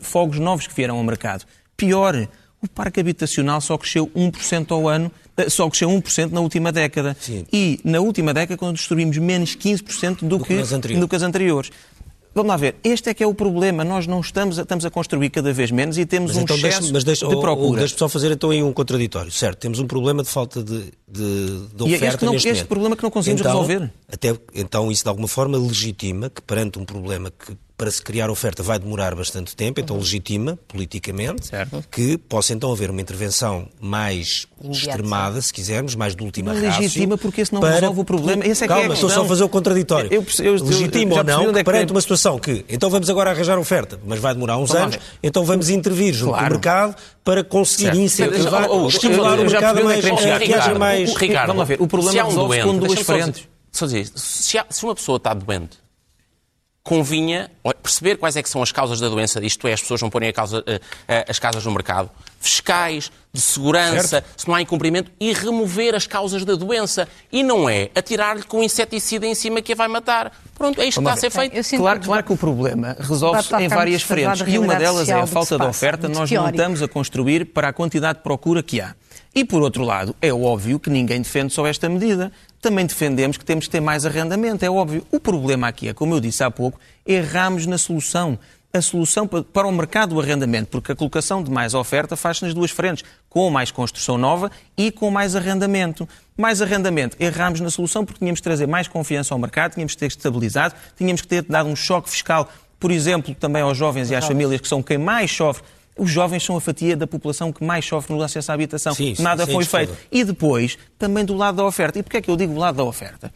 fogos novos que vieram ao mercado. Pior, o parque habitacional só cresceu 1% ao ano, só cresceu 1% na última década. Sim. E na última década construímos menos 15% do, do, que, do que as anteriores. Vamos lá ver, este é que é o problema. Nós não estamos a, estamos a construir cada vez menos e temos mas um então excesso deixa, mas deixa, de procura. Deixa-me só fazer então aí um contraditório. Certo, temos um problema de falta de, de, de oferta e é este, não, este problema que não conseguimos então, resolver. Até, então isso de alguma forma legitima que perante um problema que para se criar oferta vai demorar bastante tempo, então legitima, politicamente, certo. que possa então haver uma intervenção mais extremada, se quisermos, mais de última rácio. Legitima porque esse não para... resolve o problema. Esse é Calma, que é estou só a fazer o contraditório. Eu, eu, eu, legitima ou não, que perante uma situação que, então vamos agora arranjar oferta, mas vai demorar uns anos, então vamos intervir junto claro. mercado para conseguir certo. incentivar, oh, oh, estimular o mercado mais, a que haja mais... Ricardo, vamos lá ver, o problema resolve com duas frentes. Só dizer, se uma pessoa está doente convinha perceber quais é que são as causas da doença, isto é, as pessoas não porem causa, uh, uh, as casas no mercado, fiscais, de segurança, certo. se não há incumprimento, e remover as causas da doença. E não é atirar-lhe com inseticida em cima que a vai matar. Pronto, é isto que está a ser feito. Claro, claro que o problema resolve-se em várias frentes. E uma delas é a falta de oferta. Nós não estamos a construir para a quantidade de procura que há. E, por outro lado, é óbvio que ninguém defende só esta medida. Também defendemos que temos que ter mais arrendamento, é óbvio. O problema aqui é, como eu disse há pouco, erramos na solução. A solução para o mercado do arrendamento, porque a colocação de mais oferta faz-se nas duas frentes, com mais construção nova e com mais arrendamento. Mais arrendamento, erramos na solução porque tínhamos que trazer mais confiança ao mercado, tínhamos que ter estabilizado, tínhamos que ter dado um choque fiscal, por exemplo, também aos jovens e às famílias que são quem mais sofre os jovens são a fatia da população que mais sofre no acesso à habitação. Sim, Nada sim, foi feito. E depois, também do lado da oferta. E porquê é que eu digo do lado da oferta?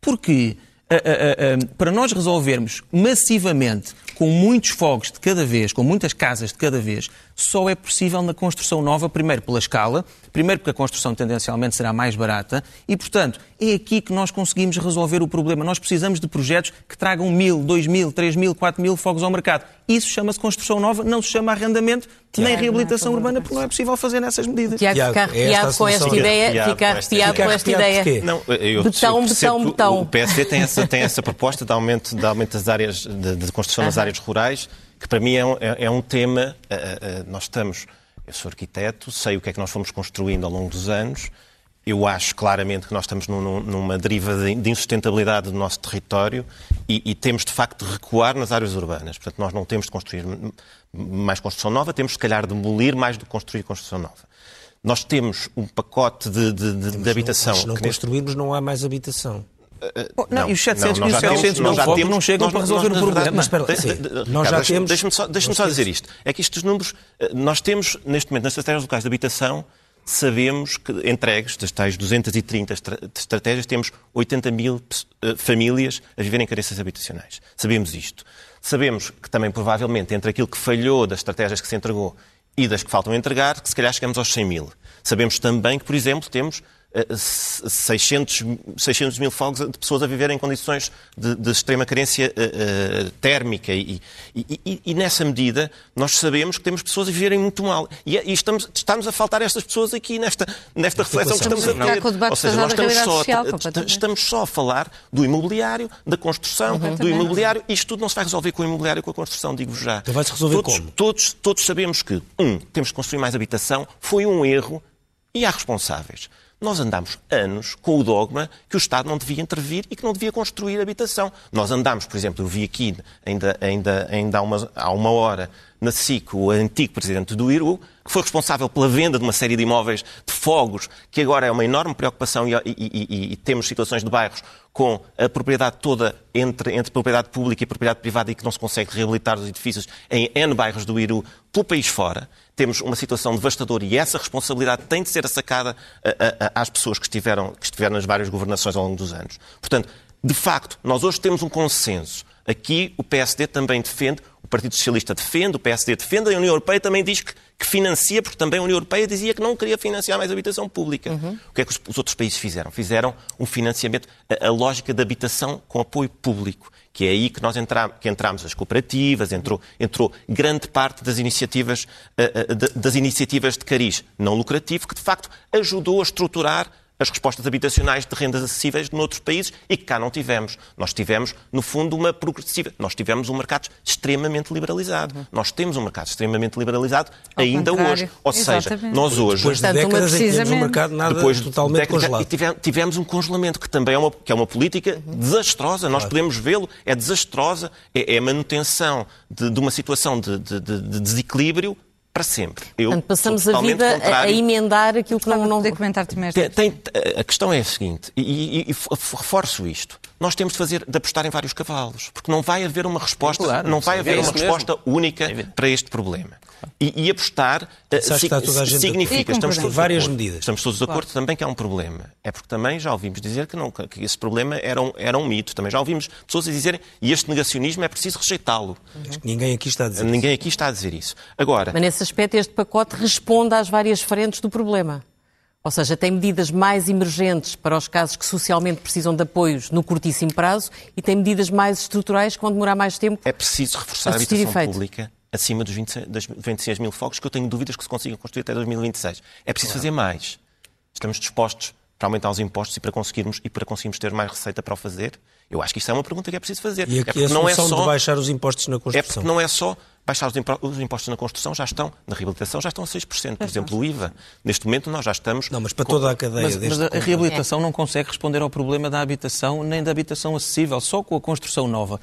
Porque uh, uh, uh, para nós resolvermos massivamente com muitos fogos de cada vez, com muitas casas de cada vez, só é possível na construção nova, primeiro pela escala, primeiro porque a construção tendencialmente será mais barata e, portanto, é aqui que nós conseguimos resolver o problema. Nós precisamos de projetos que tragam mil, dois mil, três mil, quatro mil fogos ao mercado. Isso chama-se construção nova, não se chama arrendamento Tiago, nem reabilitação urbana, porque não é possível fazer nessas medidas. Tiago, fica é arrepiado com esta ideia. Fica arrepiado com esta ideia. Não, eu, betão, betão, betão. O PSD tem essa, tem essa proposta de aumento, de aumento das áreas de, de construção nas áreas rurais que para mim é um, é, é um tema. Uh, uh, nós estamos. Eu sou arquiteto, sei o que é que nós fomos construindo ao longo dos anos. Eu acho claramente que nós estamos num, numa deriva de, de, insustentabilidade do nosso território e, e, temos, de facto, de recuar nas áreas urbanas. Portanto, nós não temos de construir mais construção nova, temos, se calhar, de demolir mais do que construir construção nova. Nós temos um pacote de, de, de, de habitação. Se não construirmos, não há mais habitação. Não, não, e os 700 não, mil, 700 mil não chegam nós, para resolver nós, o problema. Mas espera, sim, nós já temos... Deixa-me só, deixa só dizer isto. É que estes números... Eh, nós temos, neste momento, nas estratégias locais de habitação, sabemos que, entregues das tais 230 estratégias, temos 80 mil eh, famílias a viver em carências habitacionais. Sabemos isto. Sabemos que também, provavelmente, entre aquilo que falhou das estratégias que se entregou e das que faltam entregar, que se calhar chegamos aos 100 mil. Sabemos também que, por exemplo, temos 600, 600 mil fogos de pessoas a viver em condições de, de extrema carência uh, uh, térmica. E, e, e, e, nessa medida, nós sabemos que temos pessoas a viverem muito mal. E, e estamos, estamos a faltar estas pessoas aqui nesta, nesta reflexão que estamos a ter. Ou seja, nós estamos só, social, estamos só a falar do imobiliário, da construção, uhum. do imobiliário. Isto tudo não se vai resolver com o imobiliário e com a construção, digo já. Então vai-se resolver todos, como? Todos, todos sabemos que, um, temos que construir mais habitação, foi um erro e há responsáveis. Nós andamos anos com o dogma que o Estado não devia intervir e que não devia construir habitação. Nós andamos, por exemplo, eu vi aqui ainda, ainda, ainda há, uma, há uma hora na SIC o antigo presidente do IRU, que foi responsável pela venda de uma série de imóveis de fogos, que agora é uma enorme preocupação e, e, e, e temos situações de bairros com a propriedade toda entre, entre propriedade pública e propriedade privada e que não se consegue reabilitar os edifícios em N bairros do Iru pelo país fora. Temos uma situação devastadora e essa responsabilidade tem de ser sacada a, a, às pessoas que estiveram, que estiveram nas várias governações ao longo dos anos. Portanto, de facto, nós hoje temos um consenso. Aqui o PSD também defende, o Partido Socialista defende, o PSD defende, a União Europeia também diz que, que financia, porque também a União Europeia dizia que não queria financiar mais habitação pública. Uhum. O que é que os, os, outros países fizeram? Fizeram um financiamento, a, a lógica da habitação com apoio público que é aí que nós entramos, que entramos. As cooperativas, entrou, entrou grande parte das iniciativas, uh, uh, das iniciativas de cariz não lucrativo, que de facto ajudou a estruturar as respostas habitacionais de rendas acessíveis noutros países e que cá não tivemos. Nós tivemos, no fundo, uma progressiva. Nós tivemos um mercado extremamente liberalizado. Uhum. Nós temos um mercado extremamente liberalizado Ao ainda hoje. Ou Exatamente. seja, nós hoje. Depois de décadas em que um mercado nada depois totalmente décadas, congelado. E tivemos um congelamento que também é uma, que é uma política uhum. desastrosa. Nós podemos vê-lo, é desastrosa, é, é a manutenção de, de uma situação de, de, de desequilíbrio para sempre. Eu Portanto, passamos a vida a, a, emendar aquilo que não... não... comentar também tem, tem, A questão é a seguinte, e, e, e, reforço isto. Nós temos de fazer, de apostar em vários cavalos, porque não vai haver uma resposta, claro, não vai haver uma resposta mesmo. única é para este problema. E, e apostar uh, significa, estamos todos várias medidas. Estamos todos de acordo claro. também que há um problema. É porque também já ouvimos dizer que, não, que esse problema era um, era um mito. Também já ouvimos pessoas a dizerem e este negacionismo é preciso rejeitá-lo. Uhum. Ninguém aqui está a dizer Ninguém isso. aqui está a dizer isso. Agora, Mas nesse aspecto este pacote responde às várias frentes do problema. Ou seja, tem medidas mais emergentes para os casos que socialmente precisam de apoios no curtíssimo prazo e tem medidas mais estruturais que vão demorar mais tempo. É preciso reforçar a habitação efeito. pública acima dos 20, 26 mil fogos, que eu tenho dúvidas que se consigam construir até 2026. É preciso claro. fazer mais. Estamos dispostos para aumentar os impostos e para conseguirmos e para conseguirmos ter mais receita para o fazer? Eu acho que isso é uma pergunta que é preciso fazer. E aqui é a não é só de baixar os impostos na construção. É porque não é só baixar os impostos na construção, já estão, na reabilitação já estão a 6%. Por exemplo, o IVA. Neste momento nós já estamos... Não, mas para toda a cadeia... Mas, mas a reabilitação não consegue responder ao problema da habitação nem da habitação acessível, só com a construção nova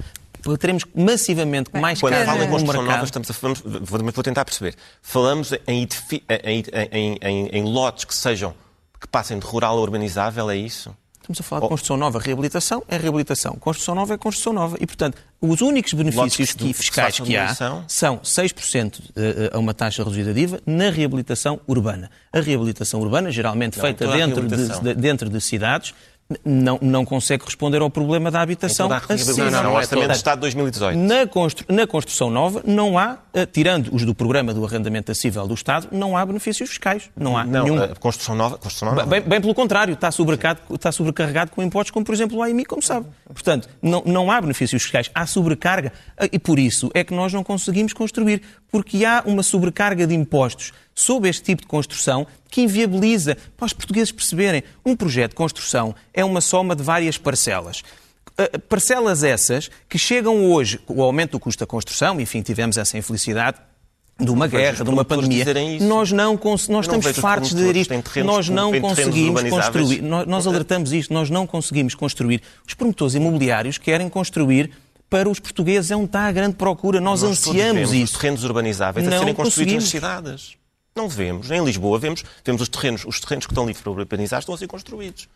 teremos massivamente Bem, mais Quando fala em construção nova, estamos a, vamos, vou tentar perceber. Falamos em, em, em, em, lotes que sejam que passem de rural a urbanizável, é isso? Estamos a falar de construção nova. Reabilitação é reabilitação. Construção nova é construção nova. E, portanto, os únicos benefícios que, fiscais que, que há são 6% eh, eh, a uma taxa reduzida de IVA na reabilitação urbana. A reabilitação urbana, geralmente não, feita dentro de, dentro de cidades, não, não consegue responder ao problema da habitação acessível. Não, não, Orçamento de Estado de 2018. Na, constru, na construção nova, não há, eh, tirando os do programa do arrendamento acessível do Estado, não há benefícios fiscais. Não há não, nenhum. Construção nova. Construção nova. Bem, bem, pelo contrário, está sobrecarregado, está sobrecarregado com impostos, como por exemplo o AMI, como sabe. Portanto, não, não há benefícios fiscais, há sobrecarga. E por isso é que nós não conseguimos construir, porque há uma sobrecarga de impostos sob este tipo de construção que inviabiliza, para os portugueses perceberem, um projeto de construção é uma soma de várias parcelas. Uh, parcelas essas que chegam hoje, com o aumento do custo da construção, enfim, tivemos essa infelicidade, de uma guerra, de uma pandemia. Nós não, nós não estamos fartos de dizer isto. Nós não conseguimos construir. Nós, nós alertamos isto. Nós não conseguimos construir. Os promotores imobiliários querem construir para os portugueses é onde está a grande procura. Nós, nós ansiamos isso. Os terrenos urbanizáveis não a serem construídos nas cidades. Não vemos. Em Lisboa vemos, vemos os terrenos, os terrenos que estão livres para urbanizar estão a ser construídos.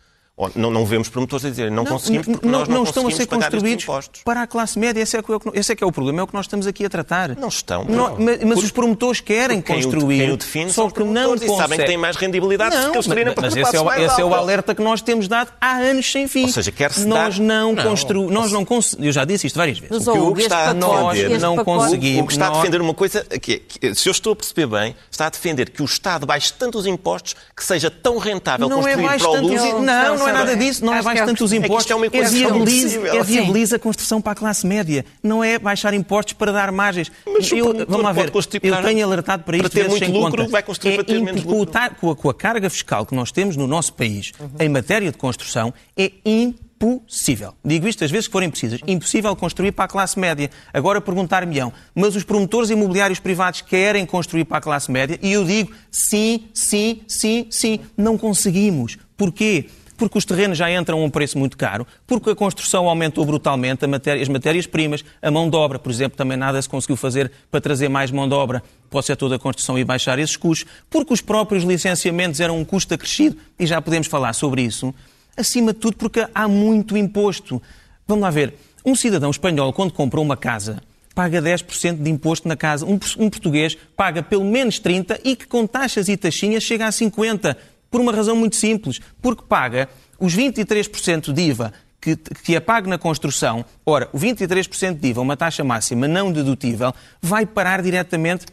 Não, não vemos promotores a dizer não, não conseguimos porque não, nós não, não estão a ser construídos para a classe média. Esse é, que, é esse é que é o problema, é o que nós estamos aqui a tratar. Não estão. Não, mas, mas os promotores querem quem construir. Quem o define só que não e sabem que têm mais rendibilidade não, que mas, mas esse, é o, esse é o alerta que nós temos dado há anos sem fim. Ou seja, quer-se Nós não, construímos. Nós não Eu já disse isto várias vezes. o que o está a defender, não conseguimos. O que está a defender uma coisa que, se eu estou a perceber bem, está a defender que o Estado baixe tanto os impostos que seja tão rentável é construir para o luxo. Não, não é nada disso. Não é baixa tanto os impostos, é, é, viabiliza, é viabiliza a construção para a classe média. Não é baixar impostos para dar margens. Mas eu, vamos lá ver, eu tenho alertado para isto para ter muito lucro, conta. vai construir é para ter menos lucro. Com a, com a carga fiscal que nós temos no nosso país uhum. em matéria de construção, é impossível. Digo isto às vezes que forem precisas. Impossível construir para a classe média. Agora perguntar-me-ão, mas os promotores imobiliários privados querem construir para a classe média? E eu digo sim, sim, sim, sim. Não conseguimos. Porquê? Porque os terrenos já entram a um preço muito caro, porque a construção aumentou brutalmente, matéria, as matérias-primas, a mão de obra, por exemplo, também nada se conseguiu fazer para trazer mais mão de obra para o setor da construção e baixar esses custos, porque os próprios licenciamentos eram um custo acrescido, e já podemos falar sobre isso, acima de tudo porque há muito imposto. Vamos lá ver, um cidadão espanhol, quando compra uma casa, paga 10% de imposto na casa. Um, português paga pelo menos 30% e que com taxas e taxinhas chega a 50%. Por uma razão muito simples, porque paga os 23% de IVA que, que é pago na construção. Ora, o 23% de IVA, uma taxa máxima não dedutível, vai parar diretamente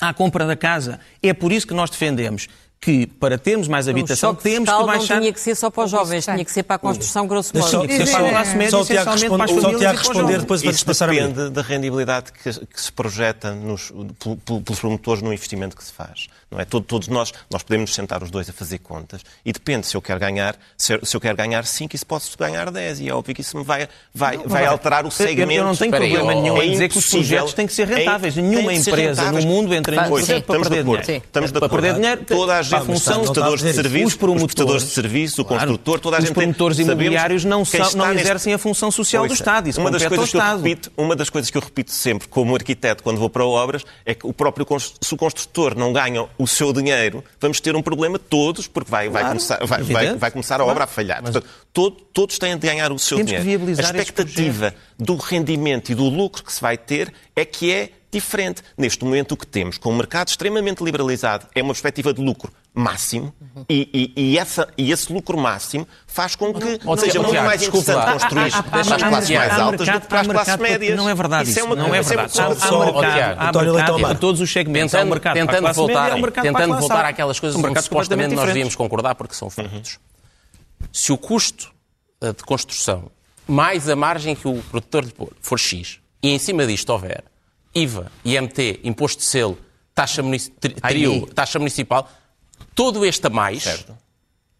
à compra da casa. É por isso que nós defendemos que para termos mais habitação temos que baixar... não tinha que ser só para os jovens, tinha que ser para a construção grosso modo. Tinha que ser para a classe média, só essencialmente para as famílias Só responder depois Isso passar depende da rendibilidade que, que se projeta nos, pelos promotores no investimento que se faz. Não é? Todos nós, nós podemos sentar os dois a fazer contas e depende se eu quero ganhar, se eu quero ganhar 5 e se posso ganhar 10 e é óbvio que isso me vai, vai, não, vai alterar o segmento. Eu, não tenho problema nenhum é em dizer que os projetos têm que ser rentáveis. É, Nenhuma empresa no mundo entra em projeto para perder dinheiro. Estamos de acordo. Para perder dinheiro, toda a gente, função, os prestadores de serviços, os promotores. De serviços, o construtor, toda a gente Os promotores imobiliários não, não exercem a função social do Estado. Isso uma das coisas que eu repito, Uma das coisas que eu repito sempre como arquiteto quando vou para obras é que o próprio se o construtor não ganha o seu dinheiro vamos ter um problema todos, porque vai, vai, começar, vai, vai, vai, começar a obra a falhar. Portanto, todo, todos têm de ganhar o seu dinheiro. a expectativa do rendimento e do lucro que se vai ter é que é diferente. Neste momento, o que temos com o mercado extremamente liberalizado é uma perspectiva de lucro máximo e, e, e, essa, e esse lucro máximo faz com que Ou seja seja, muito Tiago, mais desculpa interessante construir Há- para as classes mais altas do que para as classes médias. Não é verdade isso. é uma, não é uma verdade. coisa Há, mercado, para todos os segmentos. Há um Tentando, mercado para a tentando classe voltar, média, tentando voltar àquelas coisas mercados supostamente nós devíamos concordar porque são factos. Se o custo eh, de construção mais a margem que o produtor lhe pôr for X e em cima disto houver IVA, IMT, imposto de selo, taxa, munici- tri- trio, taxa municipal, todo este a mais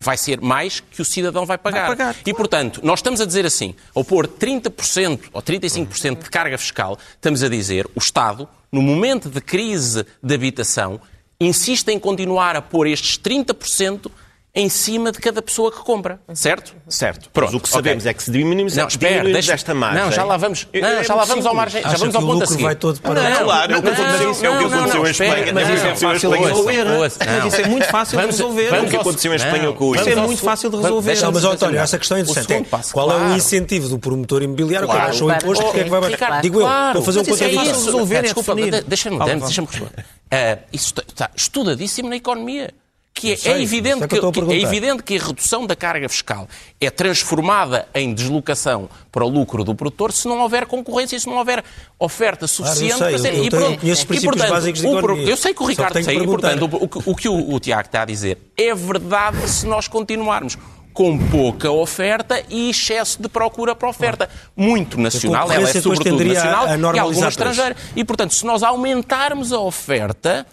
vai ser mais que o cidadão vai pagar. Vai pagar, E, portanto, nós estamos a dizer assim, ao pôr 30% ou 35% de carga fiscal, estamos a dizer, o Estado, no momento de crise de habitação, insiste em continuar a pôr estes 30% em cima de cada pessoa que compra, certo? Certo. Pronto, Mas o que sabemos ok. é que se diminuirmos, Não, espera, diminuirmos deixa- esta margem... Não, já lá vamos. É- Não, é já lá vamos ao margem. Já vamos ao o ponto a lucro seguir. vai todo para- Não, claro, é o que aconteceu- é não, não, não, espera, mas é o que isso é aconteceu em fácil de. Mas isso é muito fácil de resolver. O que ao- aconteceu em Espanha com o Isso é muito fácil de resolver. mas, António, assim, essa questão é interessante. É, qual é o incentivo do promotor imobiliário que baixa o imposto? Porque é que vai baixar? Digo eu, vou fazer um é contraditório. isso. resolver, é Desculpa, definir. de- deixa-me responder. Ah, isso está estudadíssimo na economia. Que é, sei, é evidente que que, eu que- é evidente que a redução da carga fiscal é transformada em deslocação para o lucro do produtor se não houver concorrência, se não houver oferta suficiente sei, para ser. eu- eu e tenho- pronto. E, portanto, o pro-. Eu sei que o Ricardo tenho sei, e, portanto, o, que- o que o, o Tiago está a dizer é verdade se nós continuarmos com pouca oferta e excesso de procura para oferta. Muito nacional, ela é sobretudo nacional a e alguma estrangeira. E, portanto, se nós aumentarmos a oferta,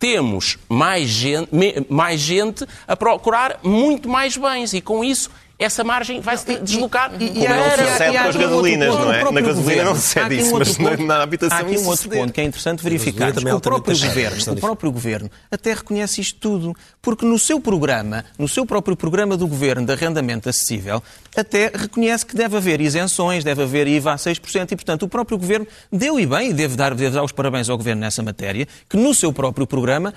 temos mais gente, mais gente a procurar muito mais bens e, com isso, essa margem vai se deslocar. e- Como há- não e se e cede com as gasolinas, não o é? Na gasolina governo. não se cede isso, um mas na- ponto- na habitação Há aqui um outro ponto que é interessante verificar. também é O próprio governo, questão o próprio governo até reconhece isto tudo, porque no seu programa, no seu próprio programa do governo de arrendamento acessível, até reconhece que deve haver isenções, deve haver IVA a 6%, e portanto o próprio governo deu e bem, e deve dar, deve dar os parabéns ao governo nessa matéria, que no seu próprio programa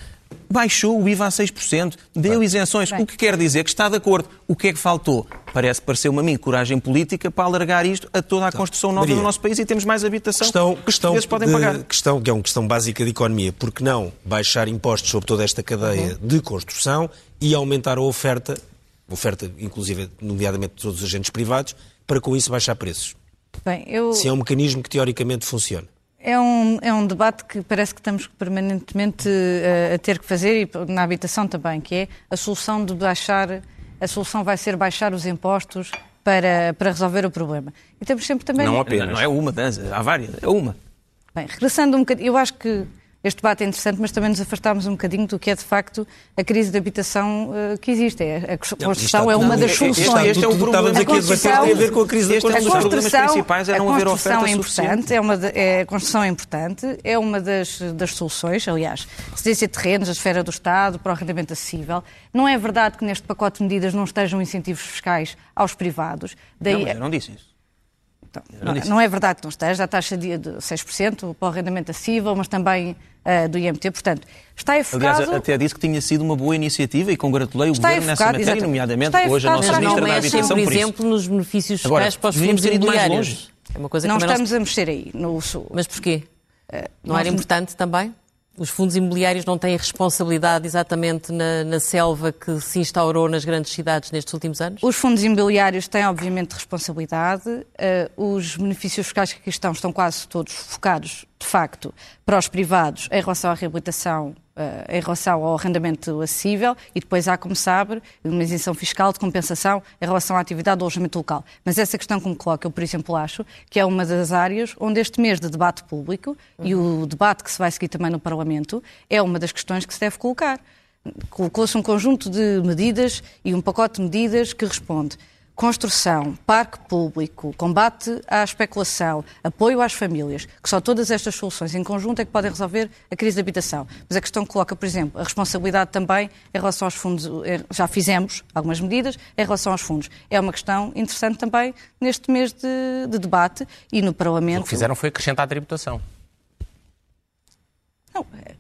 baixou o IVA a 6%, deu isenções, o que quer dizer que está de acordo. O que é que faltou? Parece parecer-me a mim coragem política para alargar isto a toda a construção nova Maria, do nosso país e temos mais habitação Questão, que os questão, portugueses podem de- pagar. questão que é uma questão básica de economia. Por que não baixar impostos sobre toda esta cadeia de construção e aumentar a oferta, oferta inclusive, nomeadamente de todos os agentes privados, para com isso baixar preços? Bem, eu... Se é um mecanismo que teoricamente funciona. É um, é um debate que parece que estamos permanentemente eh, a ter que fazer, e na habitação também, que é a solução de baixar, a solução vai ser baixar os impostos para, para resolver o problema. E temos sempre também... Não apenas. não é uma, dança, há várias, é uma. Bem, regressando um bocadinho, eu acho que este debate é interessante, mas também nos afastámos um bocadinho do que é de facto a crise de habitação eh, que existe. É, a construção é uma das este- soluções. este é que problema. estávamos aqui a debater tem a ver com a crise da Este é um dos construção. problemas construção, principais é não haver construção oferta é importante, é uma de- é, a construção é importante, é uma das, das soluções, aliás, cedência de terrenos, a esfera do Estado, para o arrendamento acessível. Não é verdade que neste pacote de medidas não estejam incentivos fiscais aos privados. Daí, Não, mas eu não disse isso. Então, não não, não é verdade que não esteja, a taxa de, de 6% para o arrendamento acessível, mas também ah, do IMT. Portanto, está enfocado... Aliás, até disse que tinha sido uma boa iniciativa e congratulei o Está governo nessa enfocado, matéria, exatamente. nomeadamente Está hoje a nossa ministra não da mexem, Habitação por por exemplo, nos benefícios Agora, para os devíamos fundos imobiliários. longe. É uma coisa que não estamos a mexer aí. No, sul. Mas porquê? Não nós- era importante também? Os fundos imobiliários não têm responsabilidade exatamente na, na selva que se instaurou nas grandes cidades nestes últimos anos? Os fundos imobiliários têm, obviamente, responsabilidade. Eh, os benefícios fiscais que aqui estão estão quase todos focados, de facto, para os privados em relação à reabilitação, em relação ao arrendamento acessível e depois há, como sabe, uma isenção fiscal de compensação em relação à atividade do alojamento local. Mas essa questão que me coloca, eu, por exemplo, acho que é uma das áreas onde este mês de debate público e o debate que se vai seguir também no Parlamento é uma das questões que se deve colocar. Colocou-se um conjunto de medidas e um pacote de medidas que responde construção, parque público, combate à especulação, apoio às famílias, que só todas estas soluções em conjunto é que podem resolver a crise da habitação. Mas a questão coloca, por exemplo, a responsabilidade também em relação aos fundos, já fizemos algumas medidas em relação aos fundos. É uma questão interessante também neste mês de, de debate e no Parlamento. O que fizeram foi acrescentar a tributação. Não, é,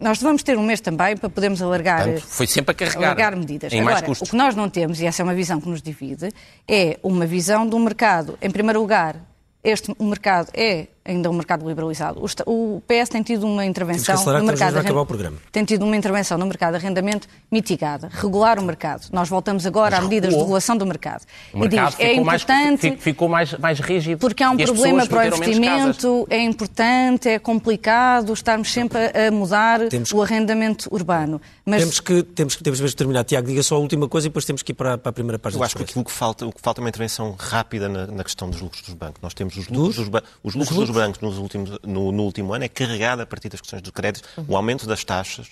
nós vamos ter um mês também para podermos alargar. Portanto, foi sempre a carregar. alargar medidas. Em mais Agora, custos. o que nós não temos, e essa é uma visão que nos divide, é uma visão de um mercado, em primeiro lugar, este o mercado é ainda um mercado liberalizado. O PS tem tido uma intervenção no mercado tem tido uma intervenção no mercado de arrendamento mitigada, regular o mercado. Nós voltamos agora Mas a medidas recuou. de regulação do mercado. O mercado e diz, é importante mais, ficou mais, mais rígido. Porque há um problema para o investimento, é importante, é complicado estarmos sempre a mudar temos, o arrendamento urbano. Mas... Temos, que, temos, que, temos mesmo que terminar. Tiago, diga só a última coisa e depois temos que ir para, para a primeira página. Eu acho que aquilo que falta, o que falta é uma intervenção rápida na, na questão dos lucros dos bancos. Nós temos os lucros dos, dos, os lucros dos bancos nos últimos, no, no, último ano é carregado a partir das questões dos créditos, uhum. o aumento das taxas.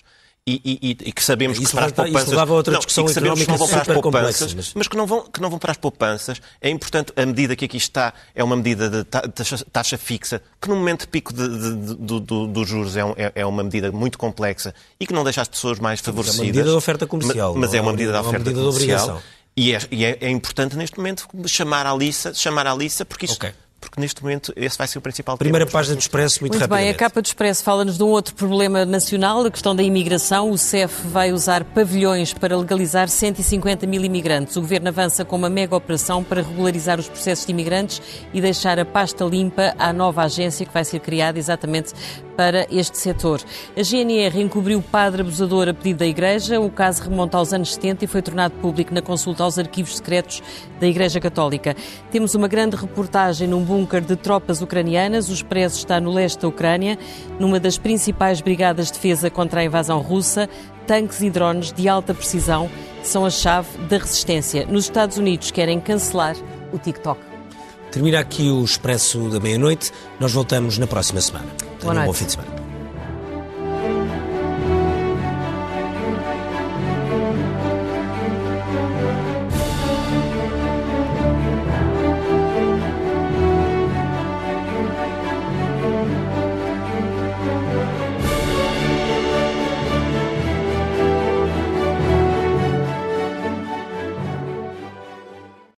E, e, e, que sabemos isso que para as poupanças. Isso leva a outra discussão não, que sabemos que não vão para as poupanças, mas... mas, que, não vão, que não vão para as poupanças. É importante, a medida que aqui está é uma medida de taxa, taxa fixa, que no momento de pico dos juros é, um, é, é, uma medida muito complexa e que não deixa as pessoas mais favorecidas. É uma medida de oferta comercial. Mas, mas é uma medida de oferta medida comercial. E, é, e é, é, importante neste momento chamar a Lissa, chamar a Lissa porque isso. Okay porque neste momento esse vai ser o principal Primeira tema. página do Expresso, muito, muito bem, a capa do Expresso fala-nos de um outro problema nacional, a questão da imigração. O CEF vai usar pavilhões para legalizar 150 mil imigrantes. O Governo avança com uma mega operação para regularizar os processos de imigrantes e deixar a pasta limpa à nova agência que vai ser criada exatamente para este setor. A GNR encobriu o padre abusador a pedido da Igreja. O caso remonta aos anos 70 e foi tornado público na consulta aos arquivos secretos da Igreja Católica. Temos uma grande reportagem num bunker de tropas ucranianas. O Expresso está no leste da Ucrânia, numa das principais brigadas de defesa contra a invasão russa. Tanques e drones de alta precisão são a chave da resistência. Nos Estados Unidos querem cancelar o TikTok. Termina aqui o Expresso da Meia-Noite. Nós voltamos na próxima semana. Tenham um bom fim de semana.